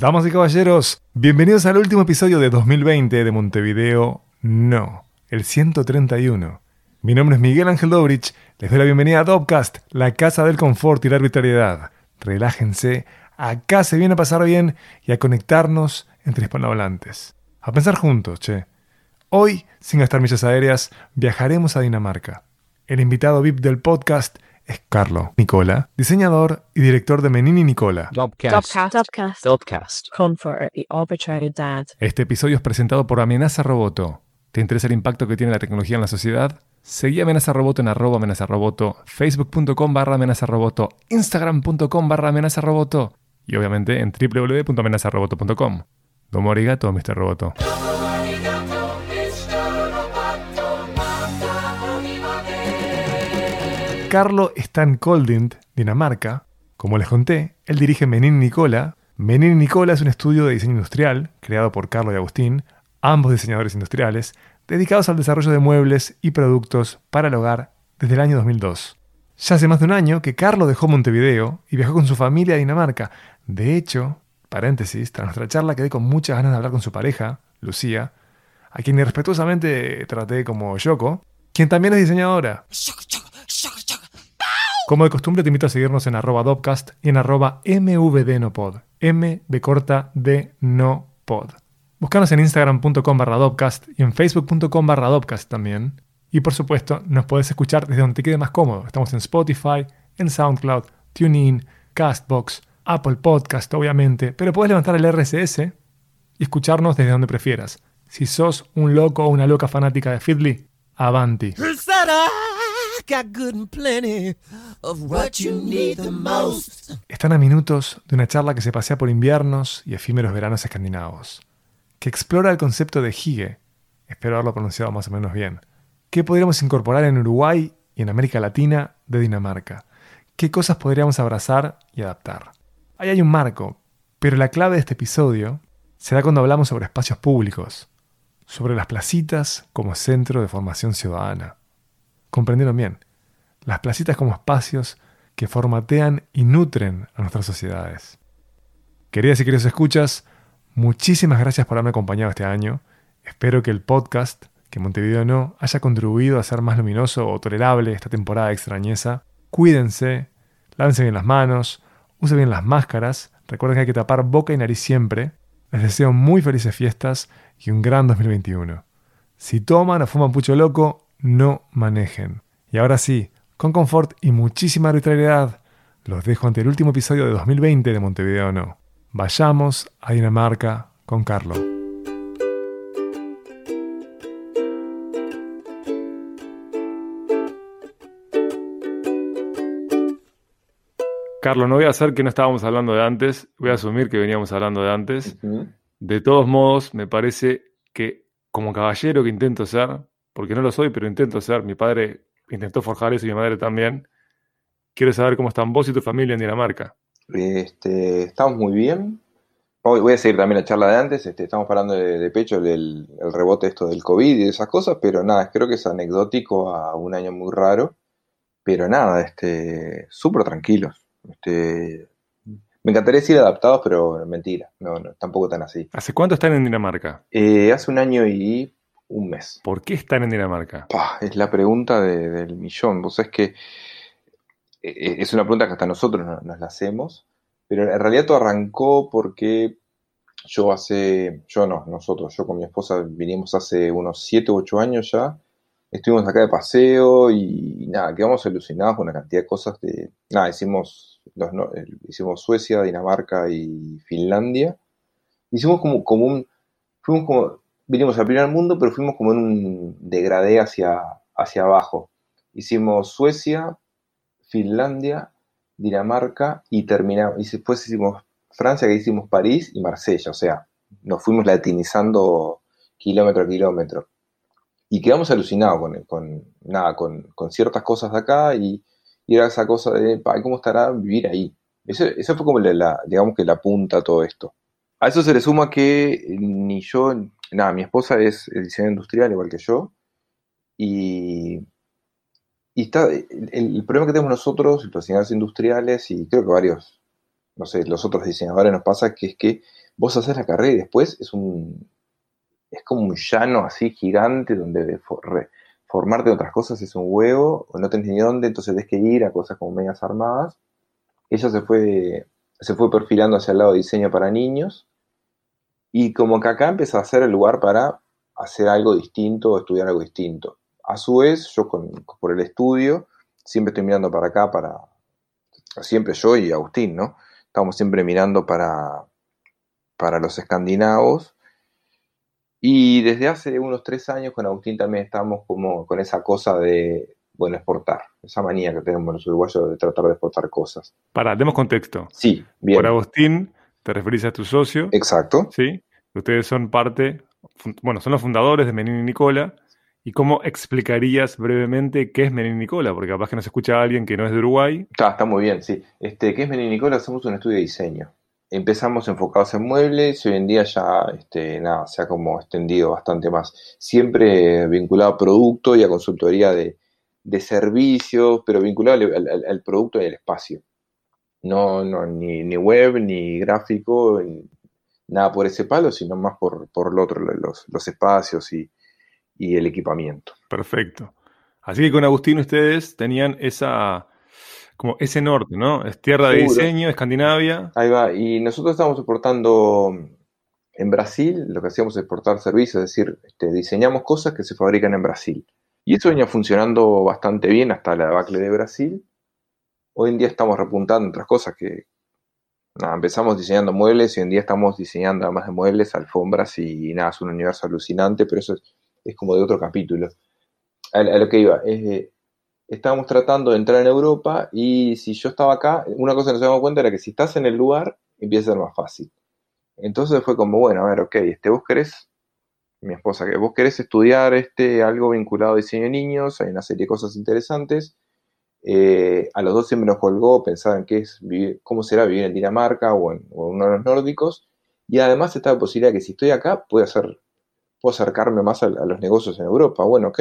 Damas y caballeros, bienvenidos al último episodio de 2020 de Montevideo No, el 131. Mi nombre es Miguel Ángel Dobrich, les doy la bienvenida a Dopcast, la casa del confort y la arbitrariedad. Relájense, acá se viene a pasar bien y a conectarnos entre hispanohablantes. A pensar juntos, che. Hoy, sin gastar millas aéreas, viajaremos a Dinamarca. El invitado VIP del podcast es Carlo Nicola, diseñador y director de Menini Nicola. Comfort y arbitrariedad. Este episodio es presentado por Amenaza Roboto. ¿Te interesa el impacto que tiene la tecnología en la sociedad? Seguí Amenaza Roboto en arroba amenaza roboto, facebook.com barra amenaza roboto, instagram.com barra amenaza roboto y obviamente en www.amenazaroboto.com. Domo arigato, Mr. Roboto. Carlo está en Kolding, Dinamarca. Como les conté, él dirige Menin Nicola. Menin Nicola es un estudio de diseño industrial creado por Carlo y Agustín, ambos diseñadores industriales, dedicados al desarrollo de muebles y productos para el hogar desde el año 2002. Ya hace más de un año que Carlo dejó Montevideo y viajó con su familia a Dinamarca. De hecho, paréntesis, tras nuestra charla quedé con muchas ganas de hablar con su pareja, Lucía, a quien irrespetuosamente traté como Yoko, quien también es diseñadora. Como de costumbre, te invito a seguirnos en arroba Dopcast y en arroba mvdnopod. M de corta D no pod. En instagram.com barra Dopcast y en facebook.com barra Dopcast también. Y por supuesto, nos podés escuchar desde donde te quede más cómodo. Estamos en Spotify, en SoundCloud, TuneIn, Castbox, Apple Podcast, obviamente, pero puedes levantar el RSS y escucharnos desde donde prefieras. Si sos un loco o una loca fanática de Feedly, avanti. Están a minutos de una charla que se pasea por inviernos y efímeros veranos escandinavos, que explora el concepto de hige, espero haberlo pronunciado más o menos bien, qué podríamos incorporar en Uruguay y en América Latina de Dinamarca, qué cosas podríamos abrazar y adaptar. Ahí hay un marco, pero la clave de este episodio se da cuando hablamos sobre espacios públicos, sobre las placitas como centro de formación ciudadana. Comprendieron bien, las placitas como espacios que formatean y nutren a nuestras sociedades. Queridas y queridos escuchas, muchísimas gracias por haberme acompañado este año. Espero que el podcast, que Montevideo no, haya contribuido a hacer más luminoso o tolerable esta temporada de extrañeza. Cuídense, lávense bien las manos, usen bien las máscaras, recuerden que hay que tapar boca y nariz siempre. Les deseo muy felices fiestas y un gran 2021. Si toman o fuman pucho loco, no manejen. Y ahora sí, con confort y muchísima arbitrariedad, los dejo ante el último episodio de 2020 de Montevideo No. Vayamos a Dinamarca con Carlo. Carlos, no voy a hacer que no estábamos hablando de antes, voy a asumir que veníamos hablando de antes. De todos modos, me parece que como caballero que intento ser, porque no lo soy, pero intento ser, mi padre intentó forjar eso y mi madre también, quiero saber cómo están vos y tu familia en Dinamarca. Este, estamos muy bien. Voy, voy a seguir también la charla de antes. Este, estamos hablando de, de pecho el, el rebote esto del COVID y de esas cosas, pero nada, creo que es anecdótico a un año muy raro. Pero nada, este, súper tranquilos. Este, me encantaría decir adaptados, pero mentira, no, no, tampoco tan así. ¿Hace cuánto están en Dinamarca? Eh, hace un año y un mes. ¿Por qué están en Dinamarca? Pah, es la pregunta de- del millón. Vos sabés que eh, es una pregunta que hasta nosotros no- nos la hacemos, pero en realidad todo arrancó porque yo hace, yo no, nosotros, yo con mi esposa vinimos hace unos 7 u 8 años ya, estuvimos acá de paseo y, nada, quedamos alucinados con una cantidad de cosas de, nada, hicimos, los, no- hicimos Suecia, Dinamarca y Finlandia. Hicimos como, como un, fuimos como, vinimos al primer mundo, pero fuimos como en un degradé hacia, hacia abajo. Hicimos Suecia, Finlandia, Dinamarca y terminamos. Y después hicimos Francia, que hicimos París y Marsella. O sea, nos fuimos latinizando kilómetro a kilómetro. Y quedamos alucinados con, con, nada, con, con ciertas cosas de acá y, y era esa cosa de, "Pa, ¿cómo estará vivir ahí? Eso, eso fue como la- digamos que la punta a todo esto. A eso se le suma que ni yo, nada, mi esposa es diseñadora industrial igual que yo, y, y está, el, problema que tenemos nosotros, los diseñadores industriales, y creo que varios, no sé, los otros diseñadores nos pasa, que es que vos haces la carrera y después es un es como un llano así gigante donde de for- re- formarte en otras cosas es un huevo, o no tenés ni dónde, entonces tenés que ir a cosas como medias armadas. Ella se fue, se fue perfilando hacia el lado de diseño para niños, y como que acá empezó a ser el lugar para hacer algo distinto o estudiar algo distinto. A su vez, yo con, por el estudio, siempre estoy mirando para acá, para, siempre yo y Agustín, ¿no? Estamos siempre mirando para, para los escandinavos. Y desde hace unos tres años con Agustín también estamos como con esa cosa de, bueno, exportar, esa manía que tenemos los uruguayos de tratar de exportar cosas. Para, demos contexto. Sí, bien. Por Agustín, te referís a tu socio, Exacto. ¿sí? Ustedes son parte, bueno, son los fundadores de Menin y Nicola. ¿Y cómo explicarías brevemente qué es Menin y Nicola? Porque capaz que nos escucha alguien que no es de Uruguay. Está, está muy bien, sí. Este, ¿qué es Meni Nicola? Hacemos un estudio de diseño. Empezamos enfocados en muebles y hoy en día ya este, nada, se ha como extendido bastante más. Siempre vinculado a producto y a consultoría de, de servicios, pero vinculado al, al- al producto y al espacio. No, no, ni, ni web, ni gráfico, ni nada por ese palo, sino más por, por lo otro, los, los espacios y, y el equipamiento. Perfecto. Así que con Agustín ustedes tenían esa, como ese norte, ¿no? Es tierra de Seguro. diseño, Escandinavia. Ahí va, y nosotros estamos exportando en Brasil, lo que hacíamos es exportar servicios, es decir, este, diseñamos cosas que se fabrican en Brasil. Y eso venía funcionando bastante bien hasta la debacle de Brasil. Hoy en día estamos repuntando en otras cosas que empezamos diseñando muebles y hoy en día estamos diseñando además de muebles, alfombras y, nada, es un universo alucinante, pero eso es, como de otro capítulo. A, lo que iba, estábamos tratando de entrar en Europa y si yo estaba acá, una cosa que nos damos cuenta era que si estás en el lugar, empieza a ser más fácil. Entonces fue como, bueno, a ver, ok, este, vos querés, mi esposa, que vos querés estudiar este, algo vinculado a diseño de niños, hay una serie de cosas interesantes. Eh, a los dos siempre nos colgó pensar en qué es vivir, cómo será vivir en Dinamarca o en, uno de los nórdicos. Y además está la posibilidad que si estoy acá, puedo, hacer, puedo acercarme más a, los negocios en Europa. Bueno, ok.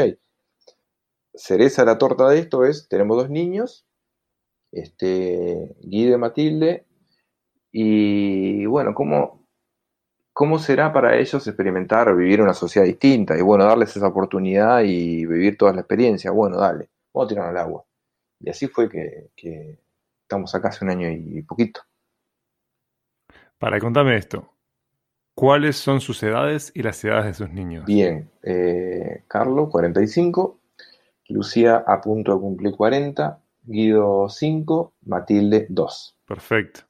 Cereza la torta de esto es, tenemos dos niños, este, Guido y Matilde, y bueno, ¿cómo, ¿cómo será para ellos experimentar vivir una sociedad distinta? Y bueno, darles esa oportunidad y vivir toda la experiencia. Bueno, dale, vamos a tirarnos al agua. Y así fue que, que estamos acá hace un año y poquito. Para contame esto. ¿Cuáles son sus edades y las edades de sus niños? Bien, eh, Carlos, 45, Lucía a punto de cumplir 40, Guido 5, Matilde 2. Perfecto.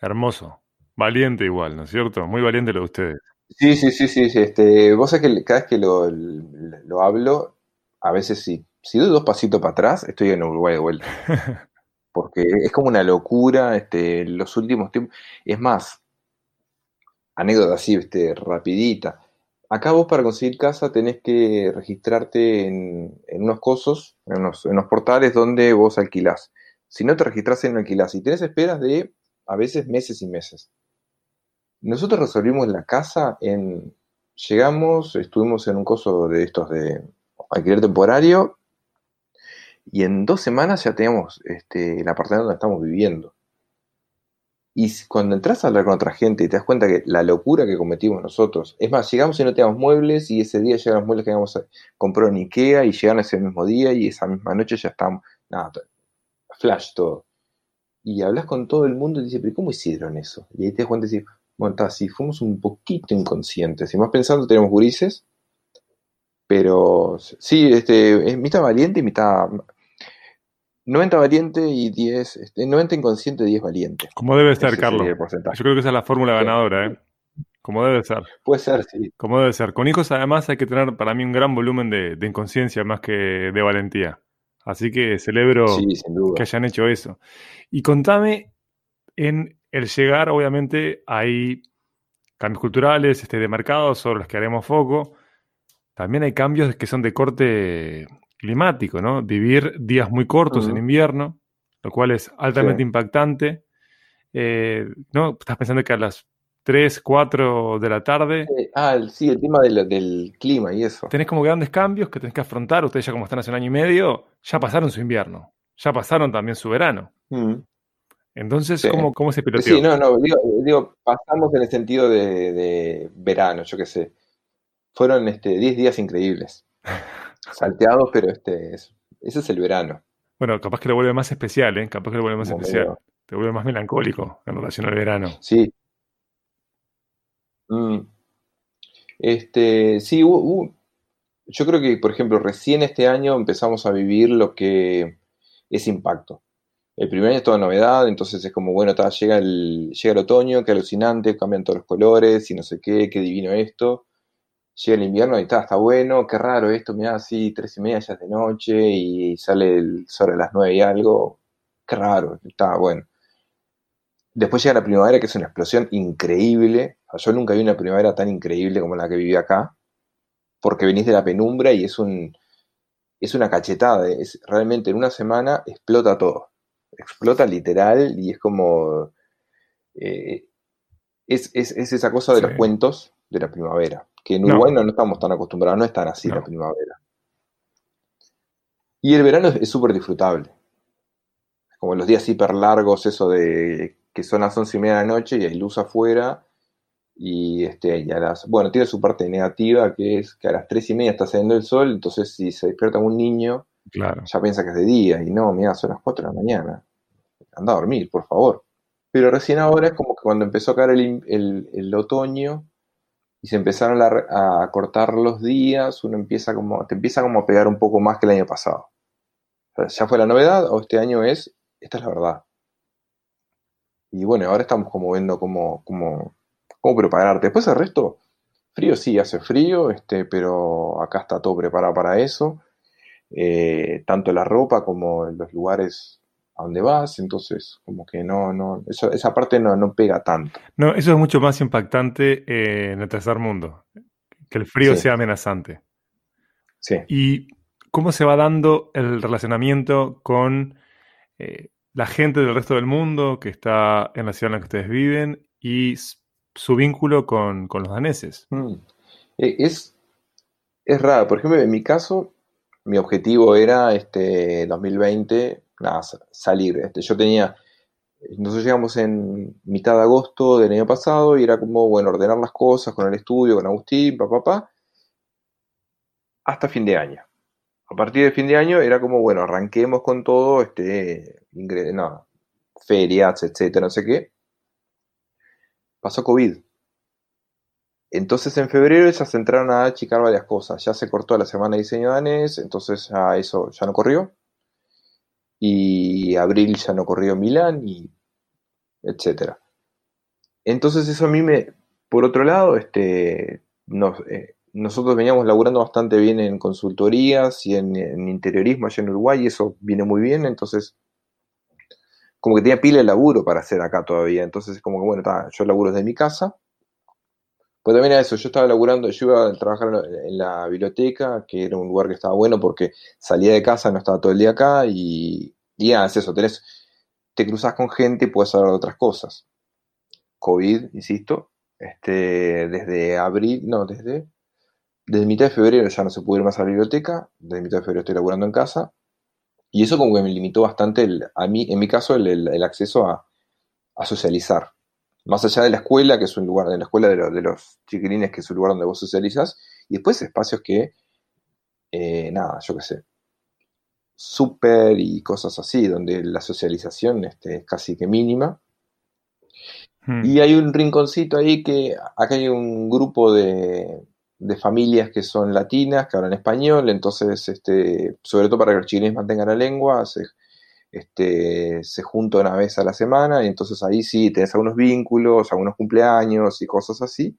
Hermoso. Valiente igual, ¿no es cierto? Muy valiente lo de ustedes. Sí, sí, sí, sí, sí, Este, vos sabés que cada vez que lo, lo hablo, a veces sí, si doy dos pasitos para atrás, estoy en Uruguay de vuelta. Porque es como una locura, este, los últimos tiempos. Es más, anécdota así, este, rapidita. Acá vos para conseguir casa tenés que registrarte en, en unos cosos, en unos, en unos portales donde vos alquilás. Si no te registrás en no alquilás. Y tenés esperas de a veces meses y meses. Nosotros resolvimos la casa en... Llegamos, estuvimos en un coso de estos de alquiler temporario y en dos semanas ya teníamos este, el apartamento donde estamos viviendo. Y si- cuando entras a hablar con otra gente y te das cuenta que la locura que cometimos nosotros, es más, llegamos y no teníamos muebles y ese día llegaron los muebles que habíamos comprado en Ikea y llegaron ese mismo día y esa misma noche ya estábamos, nada, flash todo. Y hablas con todo el mundo y dices, pero ¿cómo hicieron eso? Y ahí te das cuenta y dices, bueno, está, sí, fuimos un poquito inconscientes. Y más pensando, tenemos gurises, pero sí, este, es mitad valiente y mitad... 90 valiente y 10, este, 90 inconsciente, 10 valiente. Como debe ser, Ese Carlos. Yo creo que esa es la fórmula ganadora, ¿eh? Como debe ser. Puede ser, sí. Como debe ser. Con hijos, además, hay que tener para mí un gran volumen de, de inconsciencia más que de valentía. Así que celebro Sí, que hayan hecho eso. Y contame, en el llegar, obviamente, hay cambios culturales, este, de mercado, sobre los que haremos foco. También hay cambios que son de corte climático, ¿no? Vivir días muy cortos en invierno, lo cual es altamente Sí. impactante. Eh, ¿no? Estás pensando que a las 3, 4 de la tarde Eh, ah, el- sí, el tema del, del clima y eso. tenés como grandes cambios que tenés que afrontar. Ustedes ya como están hace un año y medio, ya pasaron su invierno, ya pasaron también su verano. Mm. Entonces, Sí. ¿cómo, cómo se piloteó? Sí, no, no, digo, digo, pasamos en el sentido de, de verano, yo qué sé. Fueron este, 10 días increíbles. Salteados, pero este, es- ese es el verano. Bueno, capaz que lo vuelve más especial, ¿eh? Capaz que lo vuelve más Como especial. medio- Te vuelve más melancólico en relación al verano. Sí. Mm. Este, sí, yo creo que, por ejemplo, recién este año empezamos a vivir lo que es impacto. El primer año es toda novedad, entonces es como, bueno, ta, llega el, llega el otoño, qué alucinante, cambian todos los colores y no sé qué, qué divino esto. Llega el invierno y está, está bueno, qué raro esto, mirá, así, tres y media ya es de noche y sale el sol a las nueve y algo. Qué raro, está bueno. Después llega la primavera, que es una explosión increíble. Yo nunca vi una primavera tan increíble como la que viví acá, porque venís de la penumbra y es un es una cachetada. Es, realmente en una semana explota todo. Explota literal y es como. eh, es, es- es esa cosa de Sí. los cuentos de la primavera. Que en. Uruguay no, no estamos tan acostumbrados, no es tan así No. la primavera. Y el verano es súper disfrutable como los días hiper largos, eso de que son las once y media de la noche y hay luz afuera. Y, este, y a las, bueno, tiene su parte negativa, que es que a las tres y media está saliendo el sol, entonces si se despierta un niño, Claro. ya piensa que es de día, y no, mira, son las 4 de la mañana. Anda a dormir, por favor. Pero recién ahora es como que cuando empezó a caer el, in- el- el otoño y se empezaron a, cortar los días, uno empieza como, te empieza como a pegar un poco más que el año pasado. Ya fue la novedad, o este año es, esta es la verdad. Y bueno, ahora estamos como viendo cómo, cómo, cómo prepararte. Después el resto, frío sí, hace frío, este, pero acá está todo preparado para eso. Eh, tanto la ropa como los lugares a donde vas, entonces como que no, no, eso- esa parte no, no pega tanto. No, eso es mucho más impactante eh, en el tercer mundo. Que el frío Sí. sea amenazante. Sí. ¿Y cómo se va dando el relacionamiento con eh, la gente del resto del mundo que está en la ciudad en la que ustedes viven y su vínculo con, con los daneses? Mm. Eh, Es, es raro. Por ejemplo, en mi caso, mi objetivo era este 2020, nada, sa- salir. Este, yo tenía, nosotros llegamos en mitad de agosto del año pasado y era como, bueno, ordenar las cosas con el estudio, con Agustín, papá, papá, hasta fin de año. A partir de fin de año era como, bueno, arranquemos con todo, este, no, ferias, etcétera, no sé qué. Pasó COVID. Entonces en febrero ya se entraron a achicar varias cosas. Ya se cortó la semana de diseño danés, entonces ya eso ya no corrió. Y abril ya no corrió Milán, y etcétera. Entonces eso a mí me, por otro lado, este, nos- eh, nosotros veníamos laburando bastante bien en consultorías y en, en interiorismo allá en Uruguay, y eso viene muy bien, entonces como que tenía pila de laburo para hacer acá todavía. Entonces como que bueno, ta, yo laburo desde mi casa. Pues también era eso, yo estaba laburando, yo iba a trabajar en la, biblioteca, que era un lugar que estaba bueno porque salía de casa, no estaba todo el día acá, y, y nada, es eso, tenés, te cruzas con gente y puedes hablar de otras cosas. COVID, insisto, este, desde abril, no, desde, desde mitad de febrero ya no se pudo ir más a la biblioteca, desde mitad de febrero estoy laburando en casa, y eso como que me limitó bastante, a mí, en mi caso, el, el- el acceso a, a socializar. Más allá de la escuela, que es un lugar, de la escuela de, lo- de los chiquilines, que es un lugar donde vos socializas, y después espacios que, eh, nada, yo qué sé, súper y cosas así, donde la socialización este, es casi que mínima. Hmm. Y hay un rinconcito ahí que acá hay un grupo de, de familias que son latinas, que hablan español, entonces, este, sobre todo para que los chiquilines mantengan la lengua, se, este, se juntan una vez a la semana, y entonces ahí sí tenés algunos vínculos, algunos cumpleaños y cosas así.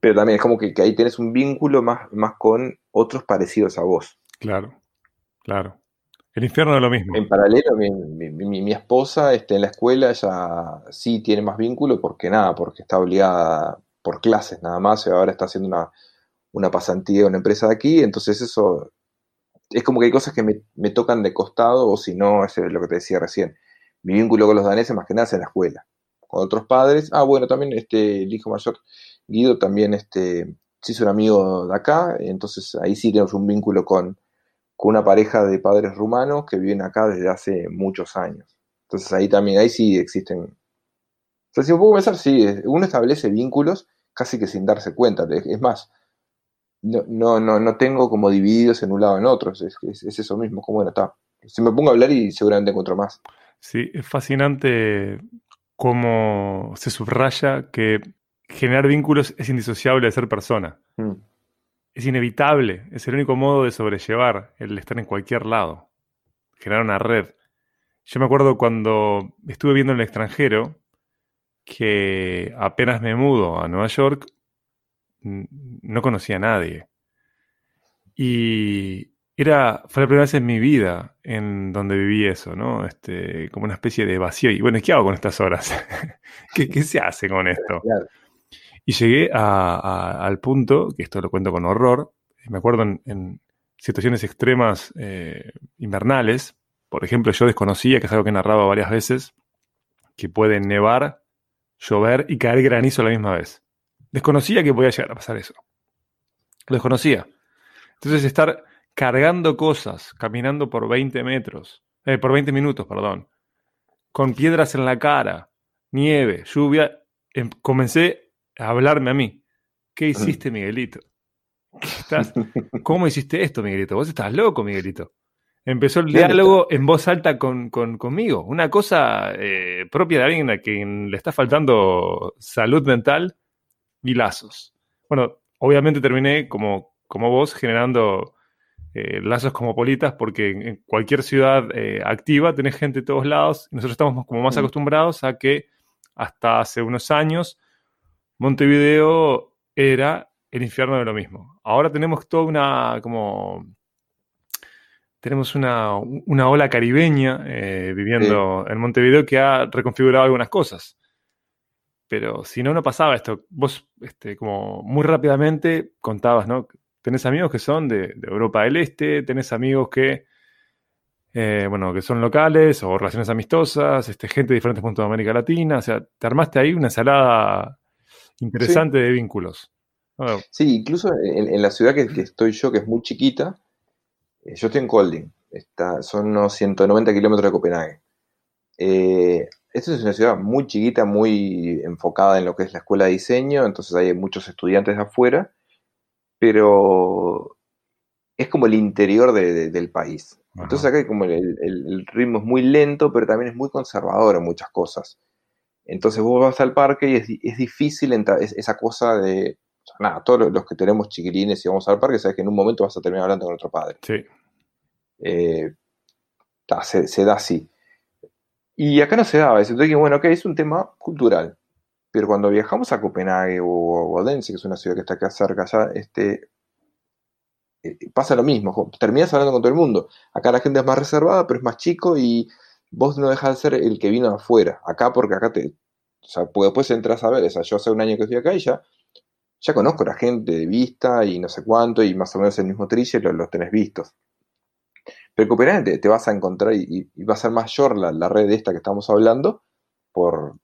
Pero también es como que, que ahí tenés un vínculo más, más con otros parecidos a vos. Claro, claro. El infierno es lo mismo. En paralelo, mi, mi- mi- mi esposa este, en la escuela ella sí tiene más vínculo porque nada, porque está obligada por clases nada más y ahora está haciendo una, una pasantía en una empresa de aquí, entonces eso es como que hay cosas que me, me tocan de costado o si no, es lo que te decía recién, mi vínculo con los daneses más que nada es en la escuela, con otros padres, ah bueno, también este, el hijo mayor, Guido, también este, se hizo un amigo de acá, entonces ahí sí tenemos un vínculo con con una pareja de padres rumanos que viven acá desde hace muchos años. Entonces ahí también, ahí sí existen. O sea, si me puedo pensar, sí, uno establece vínculos casi que sin darse cuenta. Es más, no, no, no, no tengo como divididos en un lado o en otro. Es, es- es eso mismo, como bueno, está. Si me pongo a hablar y seguramente encuentro más. Sí, es fascinante cómo se subraya que generar vínculos es indisociable de ser persona. Mm. Es inevitable, es el único modo de sobrellevar el estar en cualquier lado, generar una red. Yo me acuerdo cuando estuve viendo en el extranjero que apenas me mudo a Nueva York, no conocía a nadie. Y era, fue la primera vez en mi vida en donde viví eso, ¿no? Este, como una especie de vacío. Y bueno, ¿qué hago con estas horas? ¿Qué, qué se hace con esto? Claro. Y llegué a- a- al punto, que esto lo cuento con horror, me acuerdo en, en situaciones extremas eh, invernales, por ejemplo, yo desconocía, que es algo que he narrado varias veces, que puede nevar, llover y caer granizo a la misma vez. Desconocía que podía llegar a pasar eso. Lo desconocía. Entonces estar cargando cosas, caminando por 20 metros, eh, por 20 minutos, perdón, con piedras en la cara, nieve, lluvia, em- comencé a hablarme a mí. ¿Qué hiciste, Miguelito? ¿Qué estás- ¿Cómo hiciste esto, Miguelito? Vos estás loco, Miguelito. Empezó el diálogo en voz alta con, con- conmigo. Una cosa eh, propia de alguien a quien le está faltando salud mental lazos. Bueno, obviamente terminé como, como vos generando eh, lazos cosmopolitas porque en, en cualquier ciudad eh, activa tenés gente de todos lados y nosotros estamos como más Mm. acostumbrados a que hasta hace unos años Montevideo era el infierno de lo mismo. Ahora tenemos toda una como tenemos una, una ola caribeña eh, viviendo en Montevideo que ha reconfigurado algunas cosas. Pero si no, no pasaba esto. Vos, este, como muy rápidamente contabas, ¿no? Tenés amigos que son de, de Europa del Este, tenés amigos que, eh, bueno, que son locales o relaciones amistosas, este, gente de diferentes puntos de América Latina. O sea, te armaste ahí una ensalada interesante de vínculos. Bueno, Sí, incluso en, en la ciudad que, que estoy yo, que es muy chiquita, eh, yo estoy en Kolding, está, son unos 190 kilómetros de Copenhague. Eh, esta es una ciudad muy chiquita, muy enfocada en lo que es la escuela de diseño, entonces hay muchos estudiantes de afuera, pero es como el interior de- de- del país. Ajá. Entonces acá hay como el, el- el ritmo es muy lento, pero también es muy conservador en muchas cosas. Entonces vos vas al parque y es, es difícil entrar, es- esa cosa de, o sea, nada, todos los- los que tenemos chiquilines y vamos al parque, sabes que en un momento vas a terminar hablando con otro padre. sí. Eh, ta, se, se da así. Y acá no se daba eso. Entonces bueno, ok, es un tema cultural. Pero cuando viajamos a Copenhague o, o Odense, que es una ciudad que está acá cerca, ya, este, eh, pasa lo mismo. Terminas hablando con todo el mundo. Acá la gente es más reservada, pero es más chico y vos no dejas de ser el que vino afuera. Acá porque acá te... O sea, porque después entras a ver, o sea, yo hace un año que estoy acá y ya, ya conozco a la gente de vista y no sé cuánto y más o menos el mismo trille los, los tenés vistos. Pero Copenhague te, vas a encontrar y, va a ser mayor la, la red esta que estamos hablando por,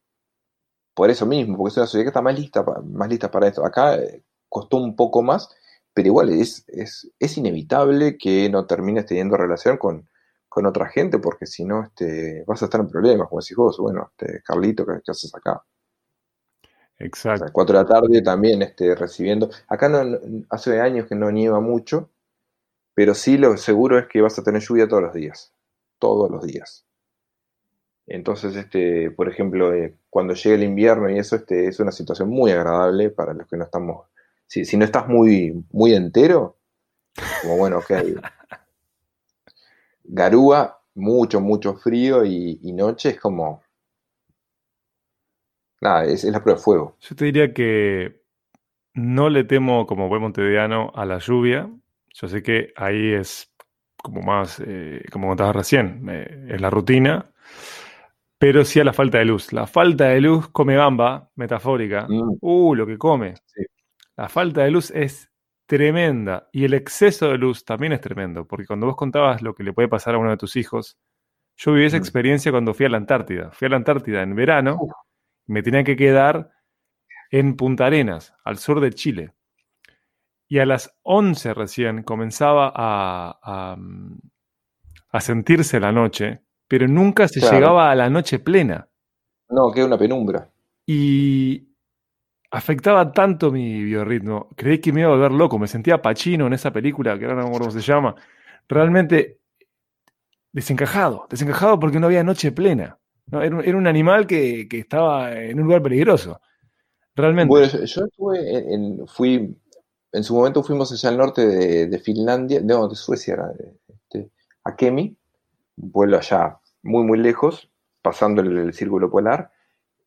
por eso mismo, porque es una sociedad que está más lista, más lista para esto. Acá eh, costó un poco más, pero igual es, es, es inevitable que no termines teniendo relación con, con otra gente, porque si no este, vas a estar en problemas, como decís vos, bueno, este, Carlito, ¿qué, qué haces acá? O Exacto. sea, 4 de la tarde también este, recibiendo. Acá no- hace años que no nieva mucho, pero sí lo seguro es que vas a tener lluvia todos los días. Todos los días. Entonces, este, por ejemplo, eh, cuando llegue el invierno y eso, este, es una situación muy agradable para los que no estamos. Si, si no estás muy, muy entero, como bueno, ok. Garúa, mucho, mucho frío y, noche es como. Nada, es, es la prueba de fuego. Yo te diría que no le temo como buen montevideano a la lluvia. Yo sé que ahí es como más, eh, como contabas recién, eh, es la rutina, pero sí a la falta de luz. La falta de luz come gamba, metafórica. Mm. Uh, lo que come. Sí. La falta de luz es tremenda y el exceso de luz también es tremendo, porque cuando vos contabas lo que le puede pasar a uno de tus hijos, yo viví esa Mm. experiencia cuando fui a la Antártida. Fui a la Antártida en verano, me tenía que quedar en Punta Arenas, al sur de Chile. Y a las 11 recién comenzaba a, a, mm, a sentirse la noche pero nunca se Claro. llegaba a la noche plena. No, queda una penumbra. Y afectaba tanto mi biorritmo. Creí que me iba a volver loco. Me sentía Pacino en esa película, que ahora no me acuerdo cómo se llama. Realmente desencajado. Desencajado porque no había noche plena. ¿no? Era, un- era un animal que, que estaba en un lugar peligroso. Realmente. Bueno, yo, yo estuve en, en- fui, en su momento fuimos allá al norte de, de Finlandia, no, de Suecia, era, este, a Kemi, un pueblo allá muy, muy lejos, pasando el, el círculo polar,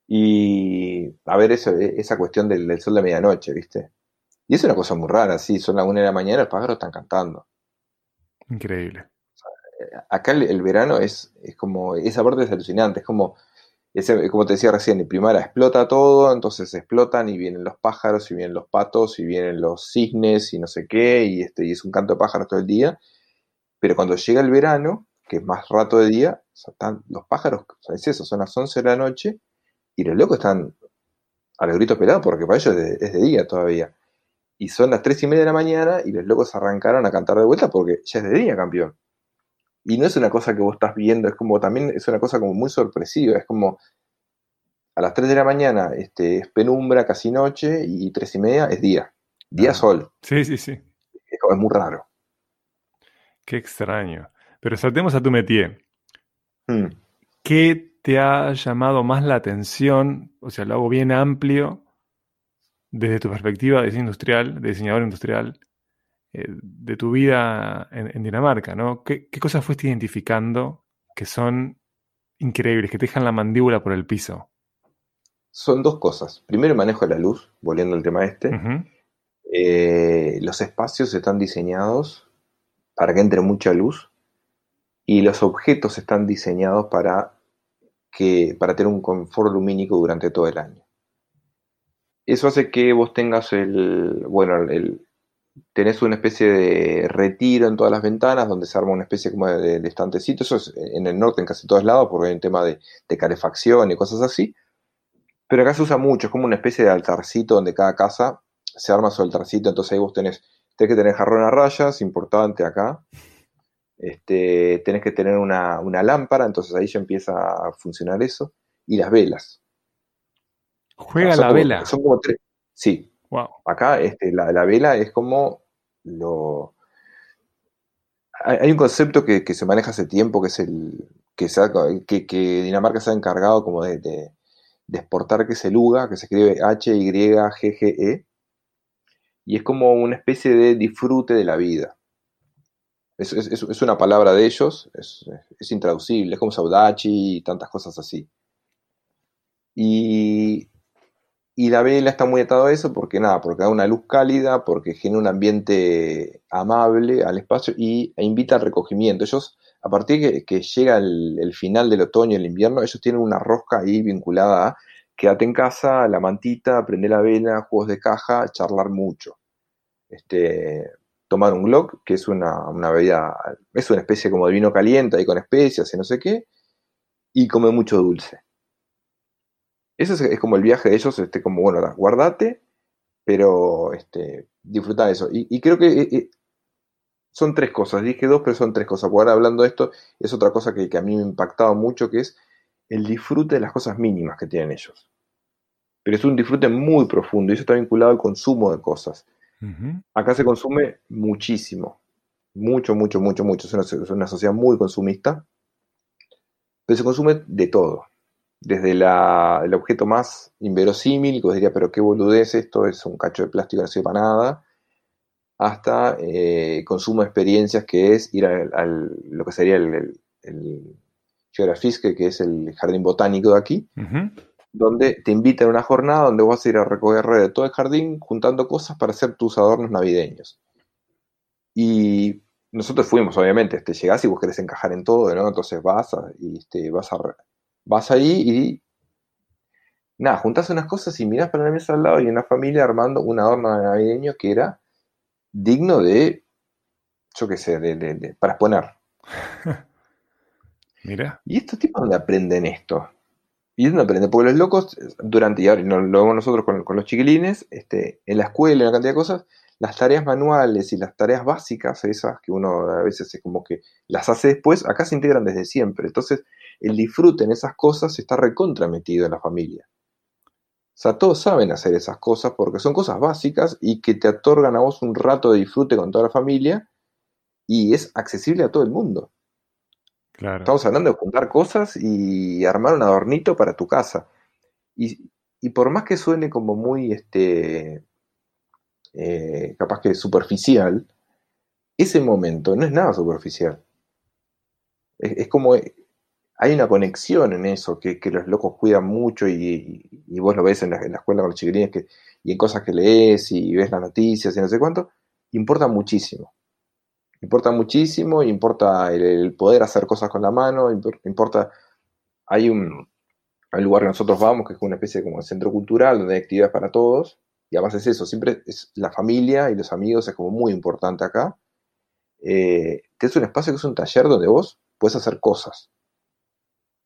y a ver eso, e- esa cuestión del, del sol de medianoche, ¿viste? Y es una cosa muy rara, sí, son las una de la mañana, los pájaros están cantando. Increíble. Acá el, el verano es, es como, esa parte es alucinante, es como, ese- como te decía recién, en primavera explota todo, entonces explotan y vienen los pájaros, y vienen los patos, y vienen los cisnes, y no sé qué, y, este, y es un canto de pájaros todo el día. Pero cuando llega el verano, que es más rato de día, están- los pájaros, es eso, son las 11 de la noche, y los locos están a los gritos pelados, porque para ellos es de, es de día todavía. Y son las 3 y media de la mañana, y los locos arrancaron a cantar de vuelta porque ya es de día, campeón. Y no es una cosa que vos estás viendo, es como también es una cosa como muy sorpresiva, es como a las 3 de la mañana este, es penumbra, casi noche, y 3 y media es día. Día Ah. sol, Sí, sí, sí. es, muy raro. Qué extraño. Pero saltemos a tu métier. Mm. ¿Qué te ha llamado más la atención? O sea, lo hago bien amplio desde tu perspectiva de industrial, de diseñador industrial, eh, de tu vida en, en Dinamarca, ¿no? ¿Qué, qué cosas fuiste identificando que son increíbles, que te dejan la mandíbula por el piso? Son dos cosas. Primero el manejo de la luz, volviendo al tema este. Eh, los espacios están diseñados para que entre mucha luz y los objetos están diseñados para, que, para tener un confort lumínico durante todo el año. Eso hace que vos tengas el, bueno, el, tenés una especie de retiro en todas las ventanas donde se arma una especie como de, de estantecito. Eso es en el norte en casi todos lados porque hay un tema de, de calefacción y cosas así. Pero acá se usa mucho, es como una especie de altarcito donde cada casa se arma su altarcito, entonces ahí vos tenés, tenés que tener jarrón a rayas, importante acá. Este, tenés que tener una, una lámpara, entonces ahí ya empieza a funcionar eso. Y las velas. Juega la como- vela. Son como tres. Sí, Wow. acá este, la, la vela es como lo... Hay, un concepto que, se maneja hace tiempo, que es el... que, se que, Dinamarca se ha encargado como de, exportar, que es el que se escribe H-Y-G-G-E, y es como una especie de disfrute de la vida. Es- es una palabra de ellos, es, es intraducible, es como Saudachi y tantas cosas así. Y, y la vela está muy atado a eso porque nada, porque da una luz cálida, porque genera un ambiente amable al espacio y, e invita al recogimiento. Ellos, a partir que, que llega el, final del otoño el invierno, ellos tienen una rosca ahí vinculada a quédate en casa, la mantita, prende la vela, juegos de caja, charlar mucho. Este, tomar un Glock, que es una, una bebida, es una especie como de vino caliente ahí con especias y no sé qué, y come mucho dulce. Eso es, es como el viaje de ellos, este, como, bueno, da, guardate, pero este, disfrutar de eso. Y, y creo que eh, eh, son tres cosas, dije dos, pero son tres cosas. Porque ahora hablando de esto, es otra cosa que, que a mí me ha impactado mucho, que es el disfrute de las cosas mínimas que tienen ellos. Pero es un disfrute muy profundo y eso está vinculado al consumo de cosas. Acá se consume muchísimo. Mucho, mucho, mucho, mucho. Es una, es una sociedad muy consumista. Pero se consume de todo. Desde la- el objeto más inverosímil, que vos dirías, pero qué boludez esto, es un cacho de plástico, no sirve para nada, hasta eh, consumo de experiencias, que es ir al, al- lo que sería el, el, el Geografiske, que es el jardín botánico de aquí, donde te invitan a una jornada donde vas a ir a recoger de todo el jardín juntando cosas para hacer tus adornos navideños. Y nosotros fuimos, obviamente, este, llegás y vos querés encajar en todo, ¿no? Entonces vas a- y este, vas, a, vas ahí y nada, juntás unas cosas y mirás para la mesa al lado y una familia armando un adorno navideño que era digno de, yo qué sé, de, de- de- para exponer. Mira. ¿Y estos tipos dónde aprenden esto? ¿Y dónde aprenden? Porque los locos, durante, y ahora lo vemos nosotros con, con los chiquilines, este, en la escuela, en la cantidad de cosas, las tareas manuales y las tareas básicas, esas que uno a veces es como que las hace después, acá se integran desde siempre. Entonces, el disfrute en esas cosas está recontrametido en la familia. O sea, todos saben hacer esas cosas porque son cosas básicas y que te otorgan a vos un rato de disfrute con toda la familia y es accesible a todo el mundo. Claro. Estamos hablando de juntar cosas y armar un adornito para tu casa. Y, y por más que suene como muy, este, eh, capaz que superficial, ese momento no es nada superficial. Es, es como, hay una conexión en eso, que, los locos cuidan mucho y, vos lo ves en la, en la escuela con los chiquilines y en cosas que lees y ves las noticias y no sé cuánto, importa muchísimo. Importa muchísimo, importa el, poder hacer cosas con la mano, impor- importa, hay un, lugar que nosotros vamos que es una especie de centro cultural donde hay actividades para todos, y además es eso, siempre es la familia y los amigos es como muy importante acá, eh, que es un espacio que es un taller donde vos puedes hacer cosas.